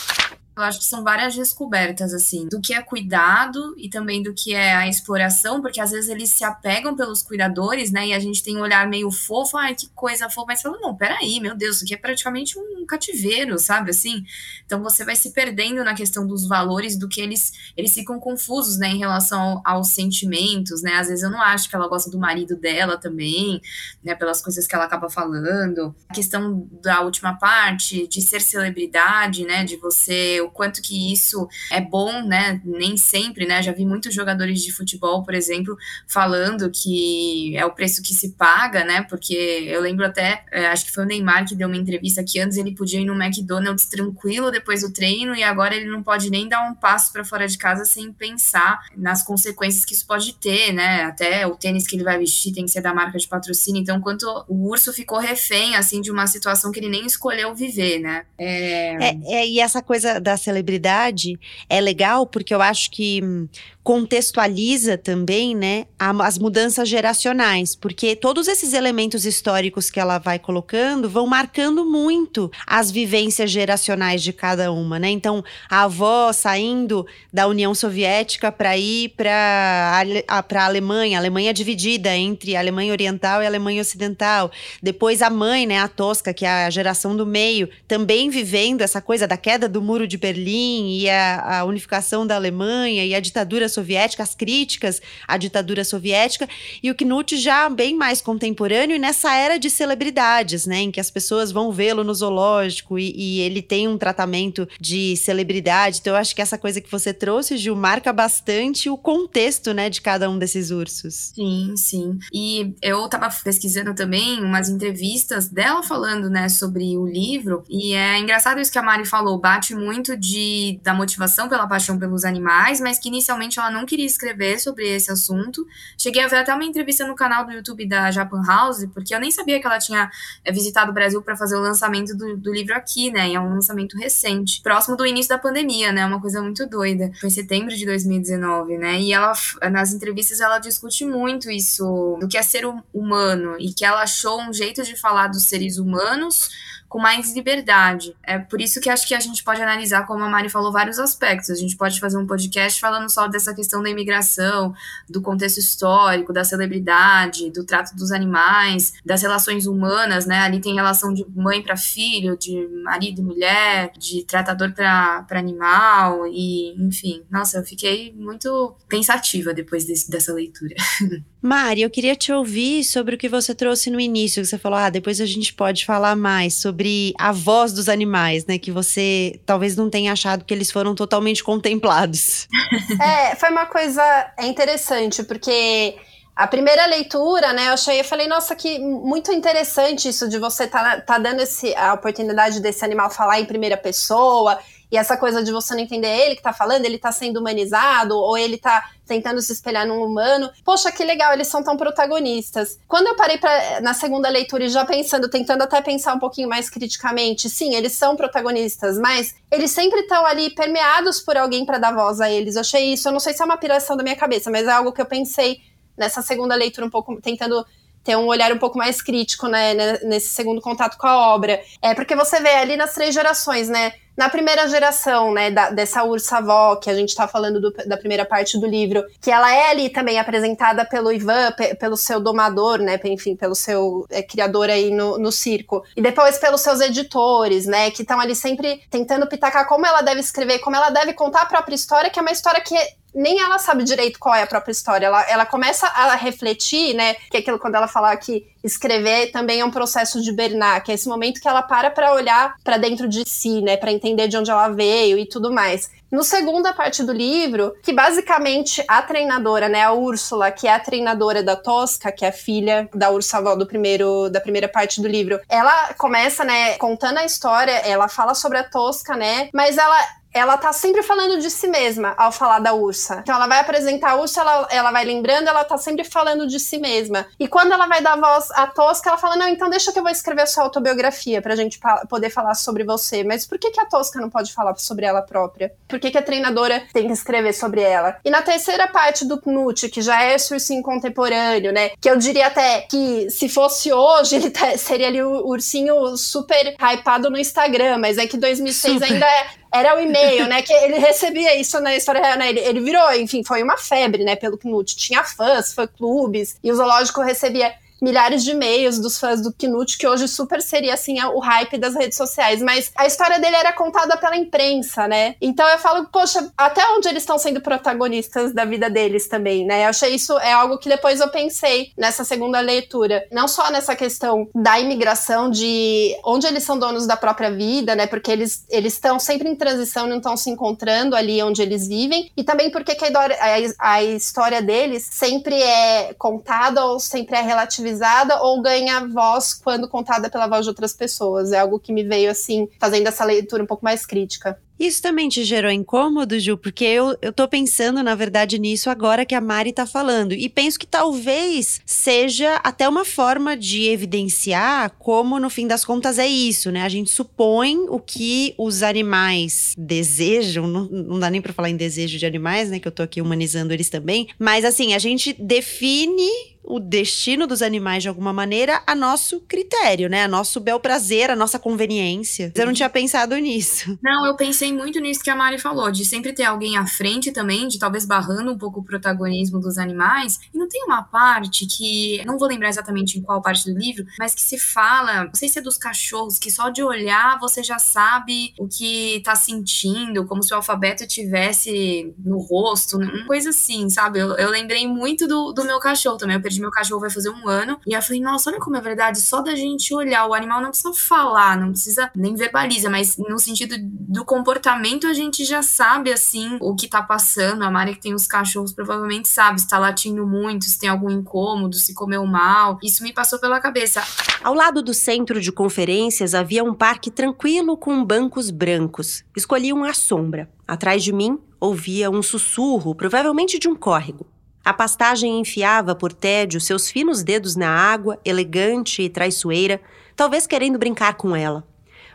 Eu acho que são várias descobertas, assim, do que é cuidado e também do que é a exploração, porque às vezes eles se apegam pelos cuidadores, né? E a gente tem um olhar meio fofo, ai, que coisa fofa, mas fala, não, peraí, meu Deus, isso aqui é praticamente um cativeiro, sabe, assim? Então você vai se perdendo na questão dos valores, do que eles, eles ficam confusos, né, em relação aos sentimentos, né? Às vezes eu não acho que ela gosta do marido dela também, né, pelas coisas que ela acaba falando. A questão da última parte, de ser celebridade, né, de você quanto que isso é bom, né? Nem sempre, né? Já vi muitos jogadores de futebol, por exemplo, falando que é o preço que se paga, né? Porque eu lembro até, é, acho que foi o Neymar que deu uma entrevista que antes ele podia ir no McDonald's tranquilo depois do treino e agora ele não pode nem dar um passo para fora de casa sem pensar nas consequências que isso pode ter, né? Até o tênis que ele vai vestir tem que ser da marca de patrocínio. Então, quanto o urso ficou refém, assim, de uma situação que ele nem escolheu viver, né? É... É, é, e essa coisa da celebridade é legal porque eu acho que hum, contextualiza também, né, as mudanças geracionais, porque todos esses elementos históricos que ela vai colocando vão marcando muito as vivências geracionais de cada uma, né? Então, a avó saindo da União Soviética para ir para para a Alemanha, a Alemanha dividida entre a Alemanha Oriental e a Alemanha Ocidental. Depois a mãe, né, a Tosca, que é a geração do meio, também vivendo essa coisa da queda do Muro de Berlim e a, a unificação da Alemanha e a ditadura soviética, as críticas à ditadura soviética, e o Knut já bem mais contemporâneo e nessa era de celebridades, né, em que as pessoas vão vê-lo no zoológico e, e, ele tem um tratamento de celebridade. Então eu acho que essa coisa que você trouxe, Gil, marca bastante o contexto, né, de cada um desses ursos. Sim, sim. E eu tava pesquisando também umas entrevistas dela falando, né, sobre o livro, e é engraçado isso que a Mari falou, bate muito de da motivação pela paixão pelos animais, mas que inicialmente ela não queria escrever sobre esse assunto. Cheguei a ver até uma entrevista no canal do YouTube da Japan House, porque eu nem sabia que ela tinha eh, visitado o Brasil para fazer o lançamento do, do, livro aqui, né? E é um lançamento recente, próximo do início da pandemia, né? Uma coisa muito doida. Foi em setembro de 2019, né? E ela, nas entrevistas, ela discute muito isso, do que é ser humano, e que ela achou um jeito de falar dos seres humanos com mais liberdade. É por isso que acho que a gente pode analisar, como a Mari falou, vários aspectos. A gente pode fazer um podcast falando só dessa questão da imigração, do contexto histórico, da celebridade, do trato dos animais, das relações humanas, né? Ali tem relação de mãe para filho, de marido e mulher, de tratador para animal, e enfim. Nossa, eu fiquei muito pensativa depois desse, dessa leitura. [LAUGHS] Mari, eu queria te ouvir sobre o que você trouxe no início, que você falou, ah, depois a gente pode falar mais sobre a voz dos animais, né? Que você talvez não tenha achado que eles foram totalmente contemplados. [LAUGHS] É, foi uma coisa interessante, porque a primeira leitura, né, eu achei, eu falei, nossa, que muito interessante isso de você tá, tá dando esse, a oportunidade desse animal falar em primeira pessoa e essa coisa de você não entender ele que tá falando, ele tá sendo humanizado, ou ele tá tentando se espelhar num humano. Poxa, que legal, eles são tão protagonistas. Quando eu parei pra, na segunda leitura e já pensando, tentando até pensar um pouquinho mais criticamente, sim, eles são protagonistas, mas eles sempre estão ali permeados por alguém para dar voz a eles. Eu achei isso, eu não sei se é uma piração da minha cabeça, mas é algo que eu pensei nessa segunda leitura, um pouco tentando ter um olhar um pouco mais crítico, né, nesse segundo contato com a obra. É porque você vê ali nas três gerações, né? Na primeira geração, né, da, dessa ursa avó, que a gente tá falando do, da primeira parte do livro, que ela é ali também apresentada pelo Ivan, pe, pelo seu domador, né, enfim, pelo seu é, criador aí no, no circo. E depois pelos seus editores, né, que estão ali sempre tentando pitacar como ela deve escrever, como ela deve contar a própria história, que é uma história que nem ela sabe direito qual é a própria história. Ela, ela começa a refletir, né? Que é aquilo quando ela fala que escrever também é um processo de Bernard, que é esse momento que ela para para olhar para dentro de si, né? Para entender de onde ela veio e tudo mais. No segunda parte do livro, que basicamente a treinadora, né, a Úrsula, que é a treinadora da Tosca, que é a filha da Ursula do primeiro da primeira parte do livro, ela começa, né, contando a história, ela fala sobre a Tosca, né, mas ela ela tá sempre falando de si mesma ao falar da Ursa. Então ela vai apresentar a Ursa, ela, ela vai lembrando, ela tá sempre falando de si mesma. E quando ela vai dar voz à Tosca, ela fala: Não, então deixa que eu vou escrever a sua autobiografia pra gente poder falar sobre você. Mas por que, que a Tosca não pode falar sobre ela própria? Por que, que a treinadora tem que escrever sobre ela? E na terceira parte do Knut, que já é esse ursinho contemporâneo, né? Que eu diria até que se fosse hoje, ele tá, seria ali o ursinho super hypado no Instagram, mas é que 2006 super. ainda é era o e-mail, né? Que ele recebia isso na história real, né? Ele, ele virou, enfim, foi uma febre, né? Pelo Knut. Tinha fãs, fã-clubes, e o zoológico recebia milhares de e-mails dos fãs do Knut, que hoje super seria assim o hype das redes sociais. Mas a história dele era contada pela imprensa, né? Então eu falo, poxa, até onde eles estão sendo protagonistas da vida deles também, né? Eu achei isso é algo que depois eu pensei nessa segunda leitura. Não só nessa questão da imigração, de onde eles são donos da própria vida, né? Porque eles estão sempre em transição, não estão se encontrando ali onde eles vivem. E também porque a, a, a história deles sempre é contada ou sempre é relativizada ou ganha voz quando contada pela voz de outras pessoas. É algo que me veio assim, fazendo essa leitura um pouco mais crítica. Isso também te gerou incômodo, Ju? Porque eu, eu tô pensando, na verdade, nisso agora que a Mari tá falando. E penso que talvez seja até uma forma de evidenciar como, no fim das contas, é isso, né? A gente supõe o que os animais desejam. Não, não dá nem pra falar em desejo de animais, né? Que eu tô aqui humanizando eles também. Mas, assim, a gente define o destino dos animais de alguma maneira a nosso critério, né? A nosso bel prazer, a nossa conveniência. Eu não tinha pensado nisso. [LAUGHS] Não, eu pensei muito nisso que a Mari falou, de sempre ter alguém à frente também, de talvez barrando um pouco o protagonismo dos animais. E não tem uma parte que, não vou lembrar exatamente em qual parte do livro, mas que se fala, não sei se é dos cachorros, que só de olhar você já sabe o que tá sentindo, como se o alfabeto tivesse no rosto, uma coisa assim, sabe? Eu, eu lembrei muito do, do meu cachorro também. Eu perdi meu cachorro vai fazer um ano. E eu falei, nossa, olha como é verdade, só da gente olhar, o animal não precisa falar, não precisa nem verbaliza, mas no sentido do comportamento a gente já sabe, assim, o que tá passando. A Mari que tem os cachorros provavelmente sabe se tá latindo muito, se tem algum incômodo, se comeu mal. Isso me passou pela cabeça. Ao lado do centro de conferências havia um parque tranquilo com bancos brancos. Escolhi um à sombra. Atrás de mim, ouvia um sussurro, provavelmente de um córrego. A pastagem enfiava por tédio seus finos dedos na água, elegante e traiçoeira, talvez querendo brincar com ela.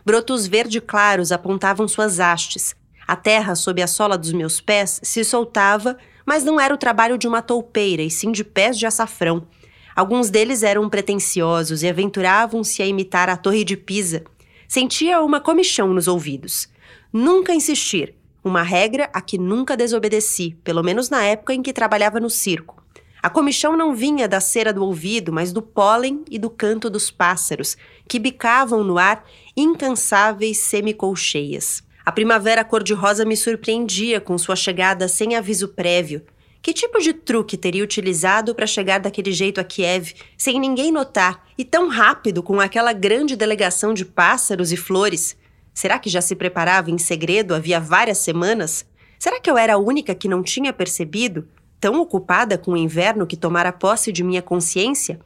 Brotos verde claros apontavam suas hastes. A terra sob a sola dos meus pés se soltava, mas não era o trabalho de uma toupeira, e sim de pés de açafrão. Alguns deles eram pretensiosos e aventuravam-se a imitar a Torre de Pisa. Sentia uma comichão nos ouvidos. Nunca insistir, uma regra a que nunca desobedeci, pelo menos na época em que trabalhava no circo. A comichão não vinha da cera do ouvido, mas do pólen e do canto dos pássaros, que bicavam no ar incansáveis semicolcheias. A primavera cor-de-rosa me surpreendia com sua chegada sem aviso prévio. Que tipo de truque teria utilizado para chegar daquele jeito a Kiev, sem ninguém notar, e tão rápido com aquela grande delegação de pássaros e flores? Será que já se preparava em segredo havia várias semanas? Será que eu era a única que não tinha percebido, tão ocupada com o inverno que tomara posse de minha consciência?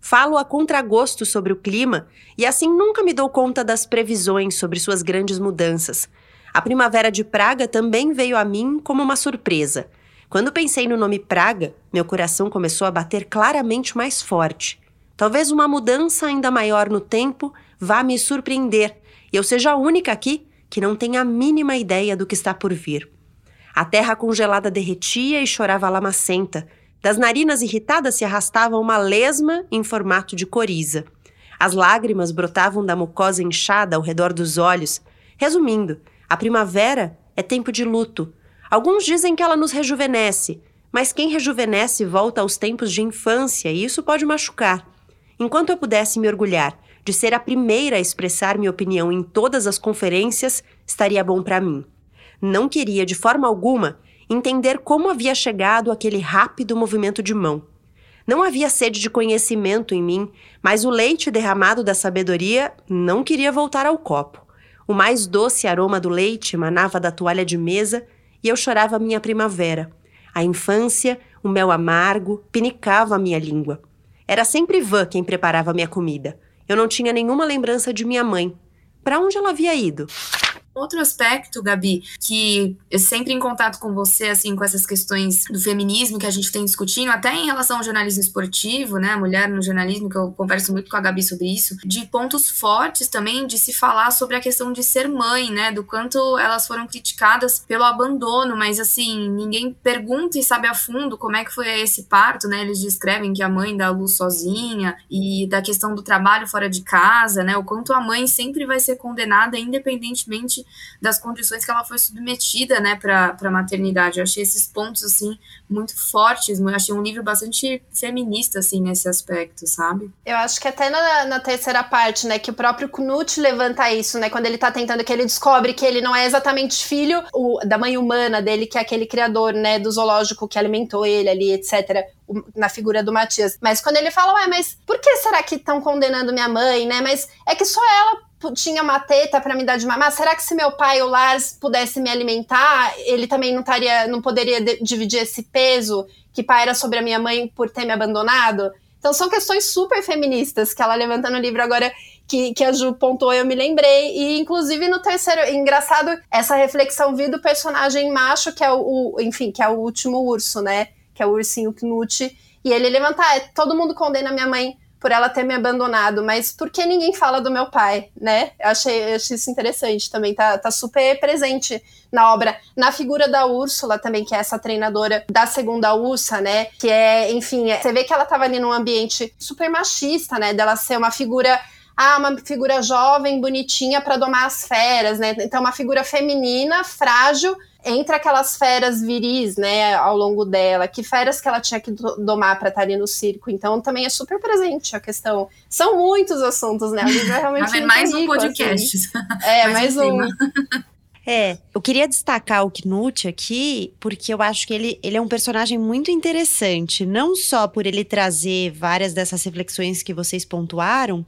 Falo a contragosto sobre o clima e assim nunca me dou conta das previsões sobre suas grandes mudanças. A primavera de Praga também veio a mim como uma surpresa. Quando pensei no nome Praga, meu coração começou a bater claramente mais forte. Talvez uma mudança ainda maior no tempo vá me surpreender e eu seja a única aqui que não tem a mínima ideia do que está por vir. A terra congelada derretia e chorava lamacenta. Das narinas irritadas se arrastava uma lesma em formato de coriza. As lágrimas brotavam da mucosa inchada ao redor dos olhos. Resumindo, a primavera é tempo de luto. Alguns dizem que ela nos rejuvenesce, mas quem rejuvenesce volta aos tempos de infância e isso pode machucar. Enquanto eu pudesse me orgulhar de ser a primeira a expressar minha opinião em todas as conferências estaria bom para mim. Não queria, de forma alguma, entender como havia chegado aquele rápido movimento de mão. Não havia sede de conhecimento em mim, mas o leite derramado da sabedoria não queria voltar ao copo. O mais doce aroma do leite emanava da toalha de mesa e eu chorava minha primavera. A infância, o mel amargo, pinicava a minha língua. Era sempre Van quem preparava minha comida. Eu não tinha nenhuma lembrança de minha mãe. Para onde ela havia ido? Outro aspecto, Gabi, que sempre em contato com você, assim, com essas questões do feminismo que a gente tem discutindo, até em relação ao jornalismo esportivo, né, mulher no jornalismo, que eu converso muito com a Gabi sobre isso, de pontos fortes também de se falar sobre a questão de ser mãe, né, do quanto elas foram criticadas pelo abandono, mas assim, ninguém pergunta e sabe a fundo como é que foi esse parto, né, eles descrevem que a mãe dá a luz sozinha e da questão do trabalho fora de casa, né, o quanto a mãe sempre vai ser condenada independentemente das condições que ela foi submetida, né, para a maternidade. Eu achei esses pontos, assim, muito fortes, eu achei um livro bastante feminista, assim, nesse aspecto, sabe? Eu acho que até na, na terceira parte, né, que o próprio Knut levanta isso, né, quando ele tá tentando, que ele descobre que ele não é exatamente filho o, da mãe humana dele, que é aquele criador, né, do zoológico que alimentou ele ali, etc na figura do Matias. Mas quando ele fala, ué, mas por que será que estão condenando minha mãe, né? Mas é que só ela tinha uma teta para me dar de mamar. Será que se meu pai, o Lars, pudesse me alimentar, ele também não estaria, não poderia dividir esse peso que pai era sobre a minha mãe por ter me abandonado? Então são questões super feministas que ela levanta no livro agora que, que a Ju pontuou, eu me lembrei. E, inclusive, no terceiro, engraçado, essa reflexão vi do personagem macho, que é o, o, enfim, que é o último urso, né? Que é o ursinho Knut. E ele levanta, ah, todo mundo condena minha mãe por ela ter me abandonado, mas por que ninguém fala do meu pai, né? Eu achei, eu achei isso interessante também, tá, tá super presente na obra, na figura da Úrsula também, que é essa treinadora da segunda Ursa, né? Que é, enfim, é, você vê que ela tava ali num ambiente super machista, né? Dela ser uma figura ah, uma figura jovem, bonitinha para domar as feras, né? Então, uma figura feminina, frágil, entre aquelas feras viris, né, ao longo dela, que feras que ela tinha que domar para estar ali no circo. Então, também é super presente a questão. São muitos assuntos, né? O livro é [LAUGHS] realmente. mais rico, um podcast. Assim. É, [LAUGHS] mais, mais um. É, eu queria destacar o Knut aqui, porque eu acho que ele, ele é um personagem muito interessante, não só por ele trazer várias dessas reflexões que vocês pontuaram,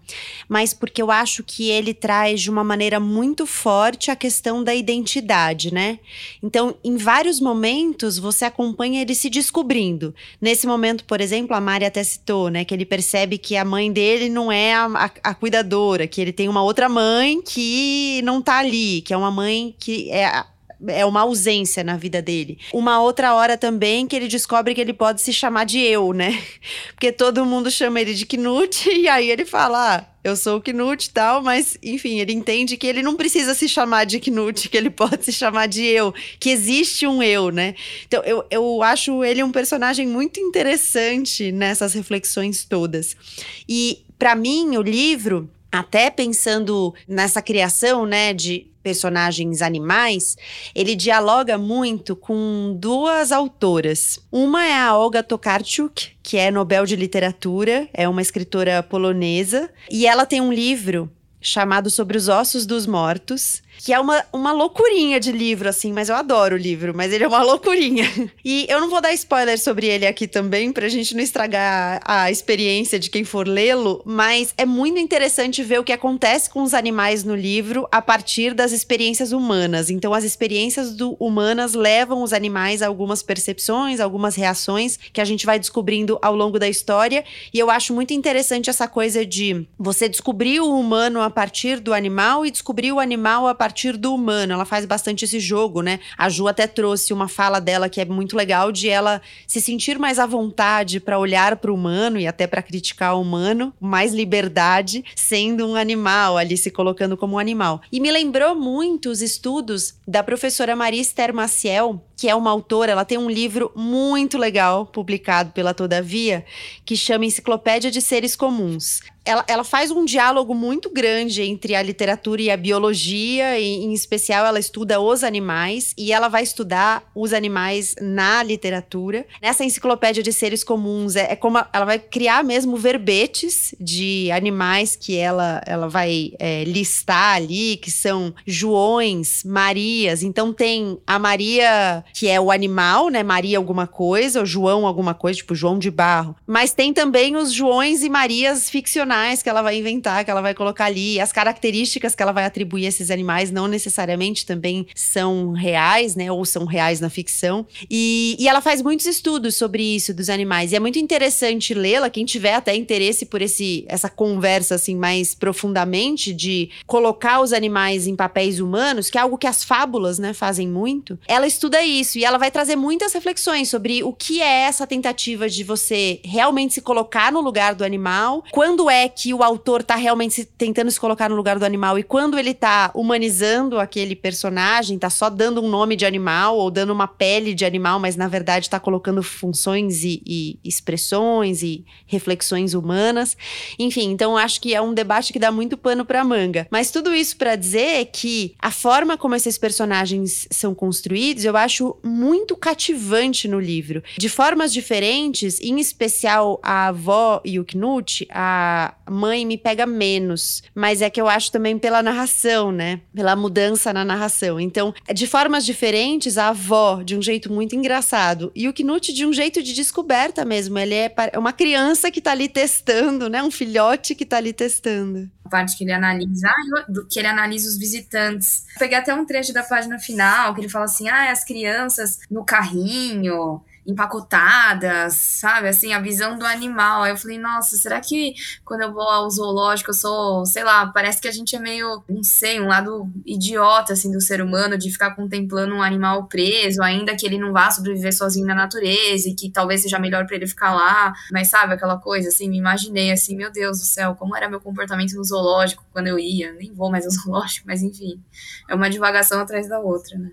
mas porque eu acho que ele traz de uma maneira muito forte a questão da identidade, né? Então, em vários momentos, você acompanha ele se descobrindo. Nesse momento, por exemplo, a Mari até citou, né, que ele percebe que a mãe dele não é a, a, a cuidadora, que ele tem uma outra mãe que não tá ali, que é uma mãe que que é é uma ausência na vida dele. Uma outra hora também que ele descobre que ele pode se chamar de eu, né? [LAUGHS] Porque todo mundo chama ele de Knut [LAUGHS] e aí ele fala: ah, eu sou o Knut e tal, mas enfim, ele entende que ele não precisa se chamar de Knut, [LAUGHS] que ele pode se chamar de eu, que existe um eu, né? Então eu, eu acho ele um personagem muito interessante nessas reflexões todas. E para mim, o livro até pensando nessa criação, né, de personagens animais, ele dialoga muito com duas autoras. Uma é a Olga Tokarczuk, que é Nobel de Literatura, é uma escritora polonesa, e ela tem um livro chamado Sobre os Ossos dos Mortos, que é uma, uma loucurinha de livro, assim, mas eu adoro o livro, mas ele é uma [LAUGHS] loucurinha. E eu não vou dar spoiler sobre ele aqui também, pra gente não estragar a experiência de quem for lê-lo, mas é muito interessante ver o que acontece com os animais no livro a partir das experiências humanas. Então, as experiências do, humanas levam os animais a algumas percepções, algumas reações que a gente vai descobrindo ao longo da história. E eu acho muito interessante essa coisa de você descobrir o humano a partir do animal e descobrir o animal a partir partir do humano. Ela faz bastante esse jogo, né? A Ju até trouxe uma fala dela que é muito legal de ela se sentir mais à vontade para olhar para o humano e até para criticar o humano, mais liberdade, sendo um animal ali se colocando como um animal. E me lembrou muito os estudos da professora Maria Maciel, que é uma autora, ela tem um livro muito legal publicado pela Todavia, que chama Enciclopédia de Seres Comuns. Ela, ela, faz um diálogo muito grande entre a literatura e a biologia, e, em especial ela estuda os animais e ela vai estudar os animais na literatura. Nessa enciclopédia de seres comuns, é, é como ela vai criar mesmo verbetes de animais que ela, ela vai é, listar ali, que são Joões, Marias. Então tem a Maria que é o animal, né? Maria alguma coisa, ou João alguma coisa, tipo João de Barro. Mas tem também os Joões e Marias ficcionais que ela vai inventar, que ela vai colocar ali. As características que ela vai atribuir a esses animais não necessariamente também são reais, né? Ou são reais na ficção. E, e ela faz muitos estudos sobre isso dos animais. E é muito interessante lê-la, quem tiver até interesse por esse, essa conversa assim mais profundamente de colocar os animais em papéis humanos, que é algo que as fábulas, né, fazem muito. Ela estuda isso. E ela vai trazer muitas reflexões sobre o que é essa tentativa de você realmente se colocar no lugar do animal, quando é que o autor tá realmente se, tentando se colocar no lugar do animal e quando ele tá humanizando aquele personagem, tá só dando um nome de animal ou dando uma pele de animal, mas na verdade tá colocando funções e, e expressões e reflexões humanas. Enfim, então acho que é um debate que dá muito pano para manga. Mas tudo isso para dizer que a forma como esses personagens são construídos, eu acho muito cativante no livro. De formas diferentes, em especial a avó e o Knut, a mãe me pega menos, mas é que eu acho também pela narração, né? Pela mudança na narração. Então, de formas diferentes, a avó de um jeito muito engraçado e o Knut de um jeito de descoberta mesmo. Ele é uma criança que tá ali testando, né? Um filhote que tá ali testando parte que ele analisa, do que ele analisa os visitantes. Peguei até um trecho da página final que ele fala assim: ah, as crianças no carrinho, empacotadas, sabe? Assim, a visão do animal. Aí eu falei, nossa, será que quando eu vou ao zoológico eu sou, sei lá, parece que a gente é meio, não sei, um lado idiota, assim, do ser humano, de ficar contemplando um animal preso, ainda que ele não vá sobreviver sozinho na natureza e que talvez seja melhor para ele ficar lá. Mas sabe aquela coisa, assim, me imaginei assim, meu Deus do céu, como era meu comportamento no zoológico quando eu ia. Nem vou mais ao [LAUGHS] zoológico, mas enfim, é uma divagação atrás da outra, né?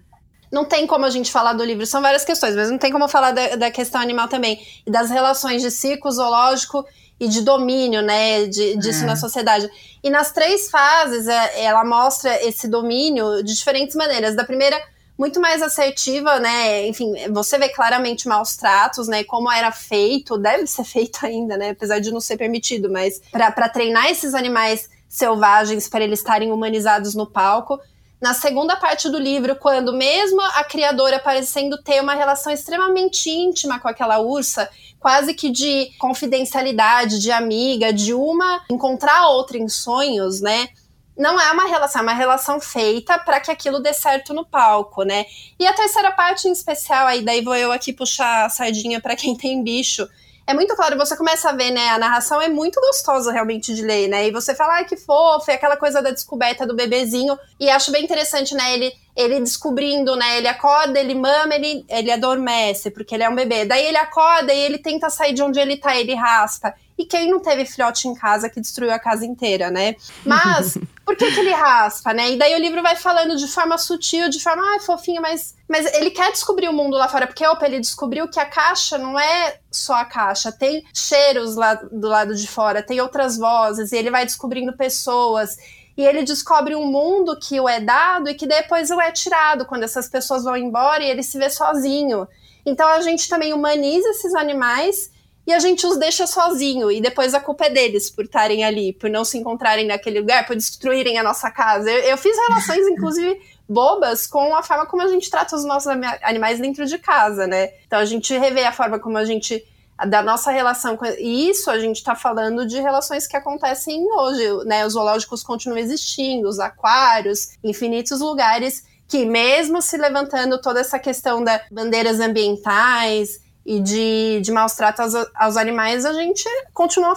Não tem como a gente falar do livro, são várias questões, mas não tem como falar da, da questão animal também. E das relações de ciclo zoológico e de domínio, né, de, disso é. na sociedade. E nas três fases, é, ela mostra esse domínio de diferentes maneiras. Da primeira, muito mais assertiva, né, enfim, você vê claramente maus tratos, né, como era feito, deve ser [LAUGHS] feito ainda, né, apesar de não ser permitido, mas para treinar esses animais selvagens para eles estarem humanizados no palco na segunda parte do livro, quando mesmo a criadora parecendo ter uma relação extremamente íntima com aquela ursa, quase que de confidencialidade, de amiga, de uma encontrar a outra em sonhos, né? Não é uma relação, é uma relação feita para que aquilo dê certo no palco, né? E a terceira parte em especial, aí daí vou eu aqui puxar a sardinha para quem tem bicho, é muito claro, você começa a ver, né? A narração é muito gostosa realmente de ler, né? E você fala, ai, que fofo, é aquela coisa da descoberta do bebezinho. E acho bem interessante, né? Ele, ele descobrindo, né? Ele acorda, ele mama, ele, ele adormece, porque ele é um bebê. Daí ele acorda e ele tenta sair de onde ele tá, ele raspa. E quem não teve filhote em casa que destruiu a casa inteira, né? Mas, [LAUGHS] por que, que ele raspa, né? E daí o livro vai falando de forma sutil, de forma, ah, fofinha, mas, mas ele quer descobrir o mundo lá fora, porque, opa, ele descobriu que a caixa não é só a caixa, tem cheiros lá do lado de fora, tem outras vozes, e ele vai descobrindo pessoas. E ele descobre um mundo que o é dado e que depois o é tirado quando essas pessoas vão embora e ele se vê sozinho. Então a gente também humaniza esses animais e a gente os deixa sozinho e depois a culpa é deles por estarem ali, por não se encontrarem naquele lugar, por destruírem a nossa casa. Eu, eu fiz relações, inclusive, bobas com a forma como a gente trata os nossos animais dentro de casa, né? Então a gente revê a forma como a gente da nossa relação com e isso a gente está falando de relações que acontecem hoje, né? Os zoológicos continuam existindo, os aquários, infinitos lugares que mesmo se levantando toda essa questão das bandeiras ambientais e de, de maus tratos aos, aos, animais, a gente continua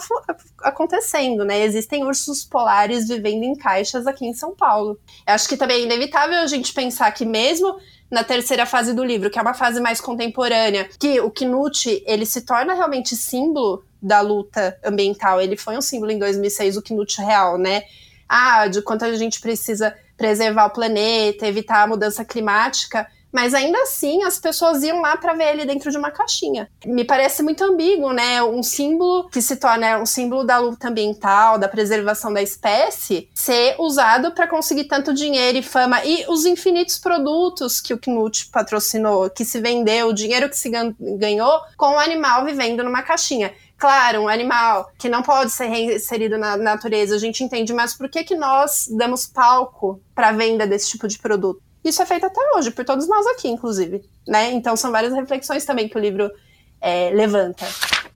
acontecendo, né? Existem ursos polares vivendo em caixas aqui em São Paulo. Eu acho que também é inevitável a gente pensar que mesmo na terceira fase do livro, que é uma fase mais contemporânea, que o Knut, ele se torna realmente símbolo da luta ambiental. Ele foi um símbolo em 2006, o Knut real, né? Ah, de quanto a gente precisa preservar o planeta, evitar a mudança climática mas ainda assim as pessoas iam lá para ver ele dentro de uma caixinha. Me parece muito ambíguo, né? Um símbolo que se torna um símbolo da luta ambiental, da preservação da espécie, ser usado para conseguir tanto dinheiro e fama e os infinitos produtos que o Knut patrocinou, que se vendeu, o dinheiro que se ganhou com o animal vivendo numa caixinha. Claro, um animal que não pode ser reinserido na natureza, a gente entende, mas por que, que nós damos palco para a venda desse tipo de produto? Isso é feito até hoje, por todos nós aqui, inclusive. Né? Então são várias reflexões também que o livro é, levanta.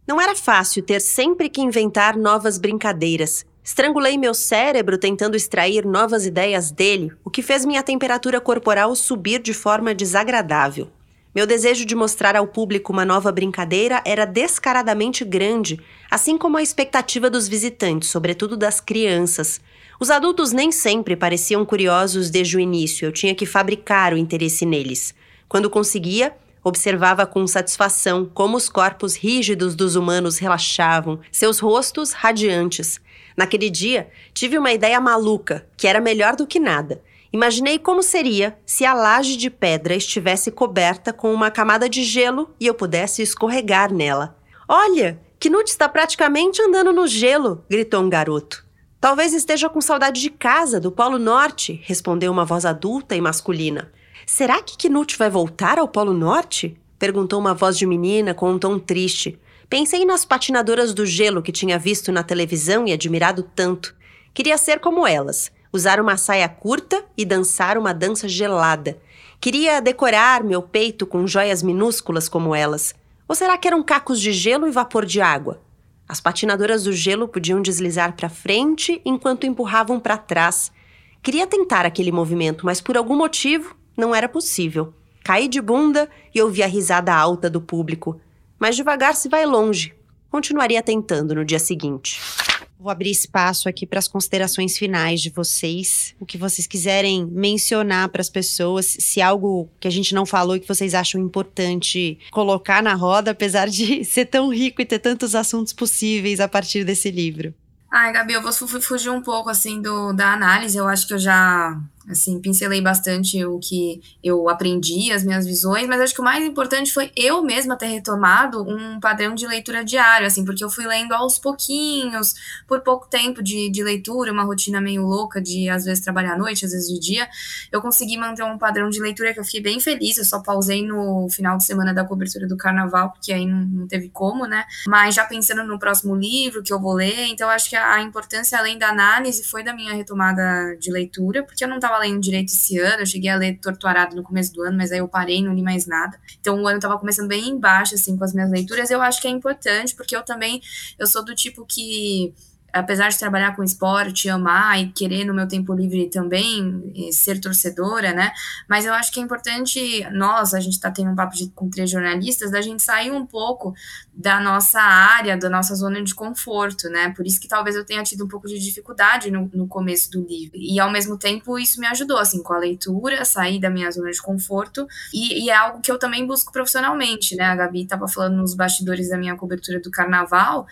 Não era fácil ter sempre que inventar novas brincadeiras. Estrangulei meu cérebro tentando extrair novas ideias dele, o que fez minha temperatura corporal subir de forma desagradável. Meu desejo de mostrar ao público uma nova brincadeira era descaradamente grande, assim como a expectativa dos visitantes, sobretudo das crianças, os adultos nem sempre pareciam curiosos desde o início, eu tinha que fabricar o interesse neles. Quando conseguia, observava com satisfação como os corpos rígidos dos humanos relaxavam, seus rostos radiantes. Naquele dia, tive uma ideia maluca, que era melhor do que nada. Imaginei como seria se a laje de pedra estivesse coberta com uma camada de gelo e eu pudesse escorregar nela. Olha, Knut está praticamente andando no gelo, gritou um garoto. Talvez esteja com saudade de casa, do Polo Norte, respondeu uma voz adulta e masculina. Será que Knut vai voltar ao Polo Norte? perguntou uma voz de menina com um tom triste. Pensei nas patinadoras do gelo que tinha visto na televisão e admirado tanto. Queria ser como elas usar uma saia curta e dançar uma dança gelada. Queria decorar meu peito com joias minúsculas como elas. Ou será que eram cacos de gelo e vapor de água? As patinadoras do gelo podiam deslizar para frente enquanto empurravam para trás. Queria tentar aquele movimento, mas por algum motivo não era possível. Caí de bunda e ouvi a risada alta do público. Mas devagar se vai longe. Continuaria tentando no dia seguinte. Vou abrir espaço aqui para as considerações finais de vocês. O que vocês quiserem mencionar para as pessoas, se algo que a gente não falou e que vocês acham importante colocar na roda, apesar de [LAUGHS] ser tão rico e ter tantos assuntos possíveis a partir desse livro. Ai, Gabi, eu vou fugir um pouco assim do, da análise. Eu acho que eu já Assim, pincelei bastante o que eu aprendi, as minhas visões, mas acho que o mais importante foi eu mesma ter retomado um padrão de leitura diário, assim, porque eu fui lendo aos pouquinhos, por pouco tempo de, de leitura, uma rotina meio louca de às vezes trabalhar à noite, às vezes de dia. Eu consegui manter um padrão de leitura que eu fiquei bem feliz. Eu só pausei no final de semana da cobertura do carnaval, porque aí não, não teve como, né? Mas já pensando no próximo livro que eu vou ler, então acho que a, a importância, além da análise, foi da minha retomada de leitura, porque eu não estava lendo direito esse ano, eu cheguei a ler Torturado no começo do ano, mas aí eu parei, não li mais nada. Então o ano estava começando bem embaixo, assim, com as minhas leituras. Eu acho que é importante, porque eu também, eu sou do tipo que apesar de trabalhar com esporte, amar e querer no meu tempo livre também ser torcedora, né? Mas eu acho que é importante nós, a gente está tendo um papo de, com três jornalistas, da gente sair um pouco da nossa área, da nossa zona de conforto, né? Por isso que talvez eu tenha tido um pouco de dificuldade no, no começo do livro. E ao mesmo tempo isso me ajudou, assim, com a leitura, sair da minha zona de conforto. E, e é algo que eu também busco profissionalmente, né? A Gabi estava falando nos bastidores da minha cobertura do carnaval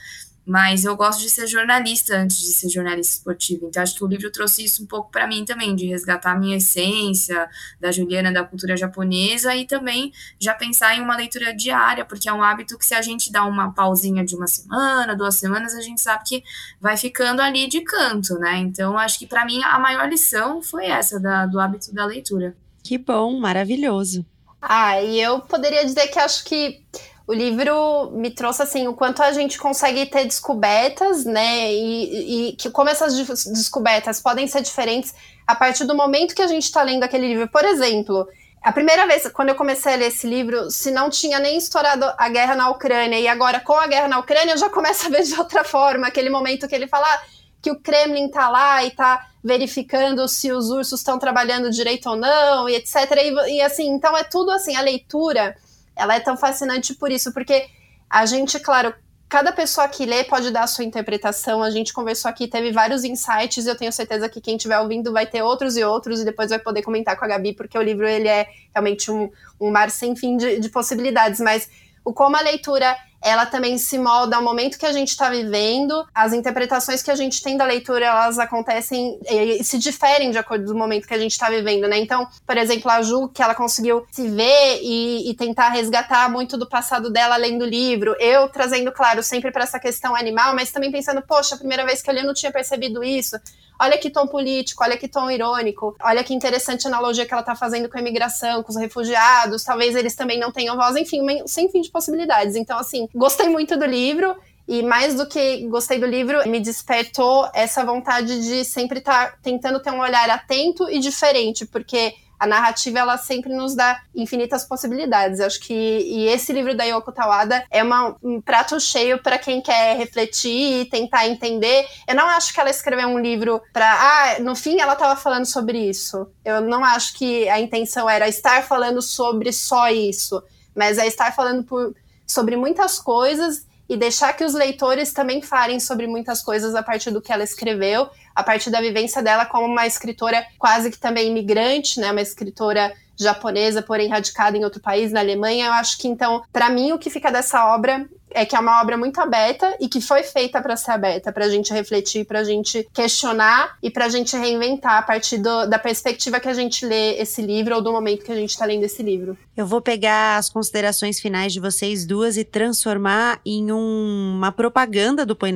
mas eu gosto de ser jornalista antes de ser jornalista esportivo. Então acho que o livro trouxe isso um pouco para mim também, de resgatar a minha essência da Juliana da cultura japonesa e também já pensar em uma leitura diária, porque é um hábito que se a gente dá uma pausinha de uma semana, duas semanas, a gente sabe que vai ficando ali de canto, né? Então acho que para mim a maior lição foi essa da, do hábito da leitura. Que bom, maravilhoso. Ah, e eu poderia dizer que acho que o livro me trouxe assim o quanto a gente consegue ter descobertas, né? E, e que como essas descobertas podem ser diferentes a partir do momento que a gente está lendo aquele livro. Por exemplo, a primeira vez quando eu comecei a ler esse livro, se não tinha nem estourado a guerra na Ucrânia e agora com a guerra na Ucrânia eu já [LAUGHS] começo a ver de outra forma aquele momento que ele fala ah, que o Kremlin tá lá e tá verificando se os ursos estão trabalhando direito ou não e etc. E, e assim, então é tudo assim a leitura ela é tão fascinante por isso, porque a gente, claro, cada pessoa que lê pode dar a sua interpretação. A gente conversou aqui, teve vários insights, eu tenho certeza que quem estiver ouvindo vai ter outros e outros, e depois vai poder comentar com a Gabi, porque o livro ele é realmente um, um mar sem fim de, de possibilidades. Mas o como a leitura ela também se molda ao momento que a gente está vivendo. As interpretações que a gente tem da leitura, elas acontecem e se diferem de acordo com o momento que a gente está vivendo, né? Então, por exemplo, a Ju, que ela conseguiu se ver e, e tentar resgatar muito do passado dela lendo o livro. Eu trazendo, claro, sempre para essa questão animal, mas também pensando, poxa, a primeira vez que eu li eu não tinha percebido isso. Olha que tom político, olha que tom irônico, olha que interessante analogia que ela está fazendo com a imigração, com os refugiados, talvez eles também não tenham voz, enfim, sem fim de possibilidades. Então, assim, gostei muito do livro. E mais do que gostei do livro, me despertou essa vontade de sempre estar tá tentando ter um olhar atento e diferente, porque a narrativa ela sempre nos dá infinitas possibilidades. Acho que e esse livro da Yoko Tawada é uma, um prato cheio para quem quer refletir e tentar entender. Eu não acho que ela escreveu um livro para ah, no fim ela estava falando sobre isso. Eu não acho que a intenção era estar falando sobre só isso, mas é estar falando por, sobre muitas coisas e deixar que os leitores também falem sobre muitas coisas a partir do que ela escreveu, a partir da vivência dela como uma escritora quase que também imigrante, né, uma escritora japonesa, porém radicada em outro país, na Alemanha. Eu acho que então, para mim, o que fica dessa obra é que é uma obra muito aberta e que foi feita para ser aberta, para a gente refletir, para a gente questionar e para a gente reinventar a partir do, da perspectiva que a gente lê esse livro ou do momento que a gente está lendo esse livro. Eu vou pegar as considerações finais de vocês duas e transformar em um, uma propaganda do Põe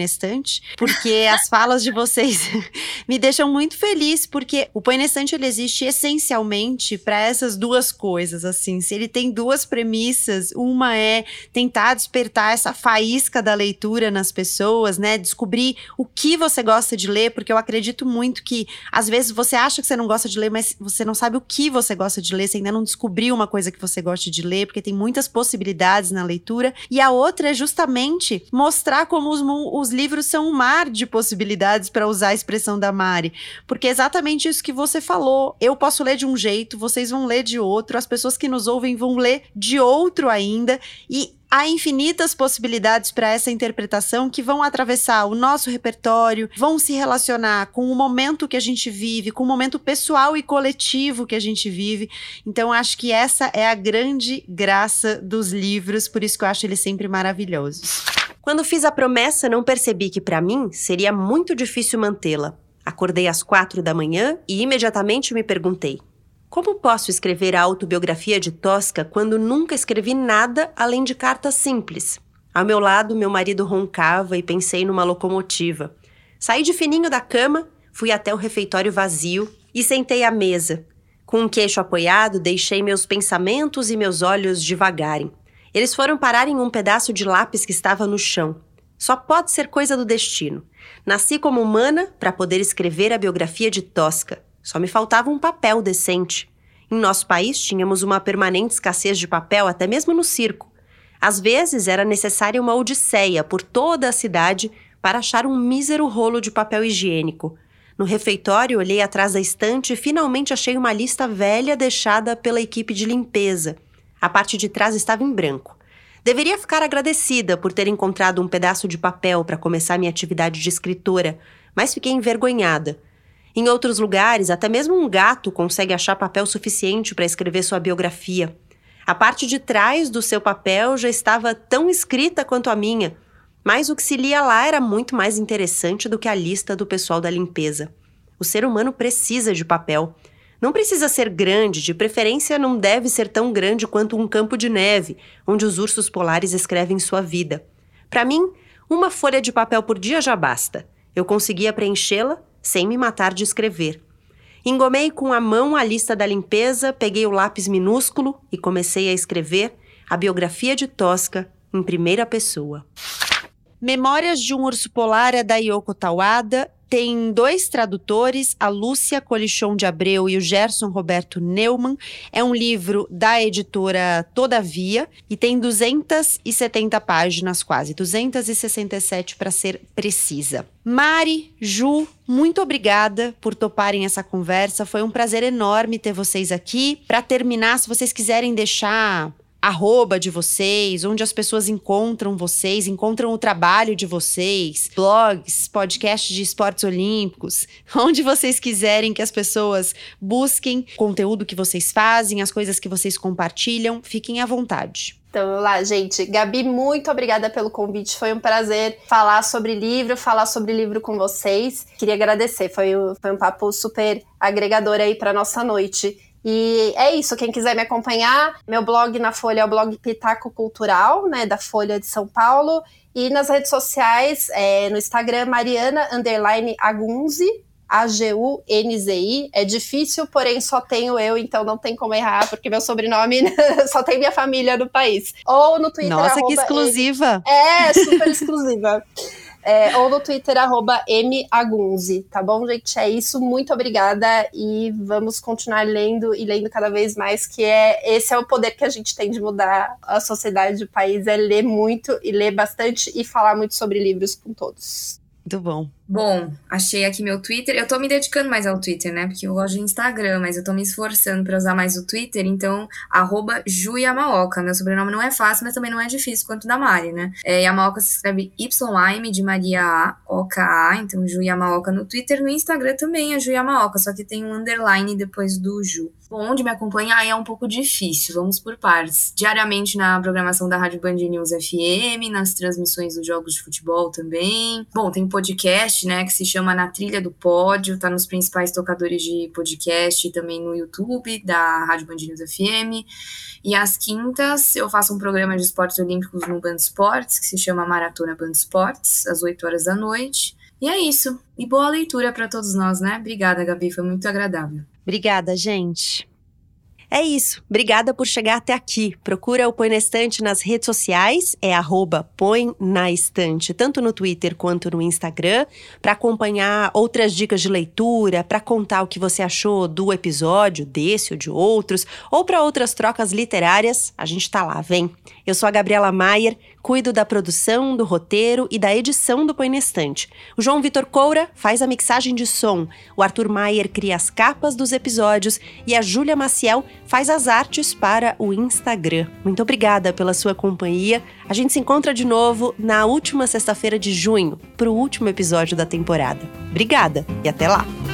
porque [LAUGHS] as falas de vocês [LAUGHS] me deixam muito feliz, porque o Põe ele existe essencialmente para essas duas coisas, assim. Se ele tem duas premissas, uma é tentar despertar essa faísca da leitura nas pessoas, né? Descobrir o que você gosta de ler, porque eu acredito muito que às vezes você acha que você não gosta de ler, mas você não sabe o que você gosta de ler, você ainda não descobriu uma coisa que você gosta de ler, porque tem muitas possibilidades na leitura. E a outra é justamente mostrar como os, os livros são um mar de possibilidades para usar a expressão da Mari, porque é exatamente isso que você falou. Eu posso ler de um jeito, vocês vão ler de outro, as pessoas que nos ouvem vão ler de outro ainda, e há infinitas possibilidades para essa interpretação que vão atravessar o nosso repertório, vão se relacionar com o momento que a gente vive, com o momento pessoal e coletivo que a gente vive. Então, acho que essa é a grande graça dos livros, por isso que eu acho eles sempre maravilhosos. Quando fiz a promessa, não percebi que para mim seria muito difícil mantê-la. Acordei às quatro da manhã e imediatamente me perguntei: como posso escrever a autobiografia de Tosca quando nunca escrevi nada além de cartas simples? Ao meu lado, meu marido roncava e pensei numa locomotiva. Saí de fininho da cama, fui até o refeitório vazio e sentei à mesa. Com um queixo apoiado, deixei meus pensamentos e meus olhos devagarem. Eles foram parar em um pedaço de lápis que estava no chão. Só pode ser coisa do destino. Nasci como humana para poder escrever a biografia de Tosca. Só me faltava um papel decente. Em nosso país, tínhamos uma permanente escassez de papel, até mesmo no circo. Às vezes, era necessária uma odisseia por toda a cidade para achar um mísero rolo de papel higiênico. No refeitório, olhei atrás da estante e finalmente achei uma lista velha deixada pela equipe de limpeza. A parte de trás estava em branco. Deveria ficar agradecida por ter encontrado um pedaço de papel para começar minha atividade de escritora, mas fiquei envergonhada. Em outros lugares, até mesmo um gato consegue achar papel suficiente para escrever sua biografia. A parte de trás do seu papel já estava tão escrita quanto a minha, mas o que se lia lá era muito mais interessante do que a lista do pessoal da limpeza. O ser humano precisa de papel. Não precisa ser grande, de preferência não deve ser tão grande quanto um campo de neve, onde os ursos polares escrevem sua vida. Para mim, uma folha de papel por dia já basta. Eu conseguia preenchê-la sem me matar de escrever. Engomei com a mão a lista da limpeza, peguei o lápis minúsculo e comecei a escrever a biografia de Tosca em primeira pessoa. Memórias de um Urso Polar é da Yoko Tawada tem dois tradutores, a Lúcia Colichon de Abreu e o Gerson Roberto Neumann. É um livro da editora Todavia e tem 270 páginas quase, 267 para ser precisa. Mari, Ju, muito obrigada por toparem essa conversa. Foi um prazer enorme ter vocês aqui. Para terminar, se vocês quiserem deixar arroba de vocês, onde as pessoas encontram vocês, encontram o trabalho de vocês, blogs, podcasts de esportes olímpicos, [LAUGHS] onde vocês quiserem que as pessoas busquem conteúdo que vocês fazem, as coisas que vocês compartilham, fiquem à vontade. Então, lá, gente. Gabi, muito obrigada pelo convite. Foi um prazer falar sobre livro, falar sobre livro com vocês. Queria agradecer. Foi, foi um papo super agregador aí para nossa noite. E é isso, quem quiser me acompanhar, meu blog na Folha é o blog Pitaco Cultural, né, da Folha de São Paulo, e nas redes sociais, é, no Instagram, Mariana Underline Agunzi, A-G-U-N-Z-I. É difícil, porém só tenho eu, então não tem como errar, porque meu sobrenome [LAUGHS] só tem minha família no país. Ou no Twitter. Nossa, que exclusiva! É, super exclusiva. [LAUGHS] É, ou no Twitter, arroba magunzi, tá bom, gente? É isso, muito obrigada e vamos continuar lendo e lendo cada vez mais, que é esse é o poder que a gente tem de mudar a sociedade do país, é ler muito e ler bastante e falar muito sobre livros com todos. Muito bom. Bom, achei aqui meu Twitter. Eu tô me dedicando mais ao Twitter, né? Porque eu gosto de Instagram, mas eu tô me esforçando para usar mais o Twitter. Então, arroba Ju Yamaoka. Meu sobrenome não é fácil, mas também não é difícil quanto da Mari, né? É, Yamaoka se escreve Y-M de Maria A, O-K-A. Então, Ju Yamaoka no Twitter. No Instagram também é Ju Yamaoka, só que tem um underline depois do Ju. Bom, onde me acompanhar é um pouco difícil, vamos por partes. Diariamente na programação da Rádio Band News FM, nas transmissões dos jogos de futebol também. Bom, tem podcast podcast, né, que se chama Na Trilha do Pódio, tá nos principais tocadores de podcast e também no YouTube da Rádio Band News FM. E às quintas eu faço um programa de esportes olímpicos no Band Esportes, que se chama Maratona Band Esportes, às 8 horas da noite. E é isso. E boa leitura para todos nós, né? Obrigada, Gabi, foi muito agradável. Obrigada, gente. É isso. Obrigada por chegar até aqui. Procura o Põe na Estante nas redes sociais, é arroba Põe na Estante, tanto no Twitter quanto no Instagram, para acompanhar outras dicas de leitura, para contar o que você achou do episódio, desse ou de outros, ou para outras trocas literárias. A gente tá lá, vem. Eu sou a Gabriela Maier, cuido da produção, do roteiro e da edição do Põe na Estante. O João Vitor Coura faz a mixagem de som, o Arthur Maier cria as capas dos episódios e a Júlia Maciel faz as artes para o Instagram. Muito obrigada pela sua companhia. A gente se encontra de novo na última sexta-feira de junho, para o último episódio da temporada. Obrigada e até lá!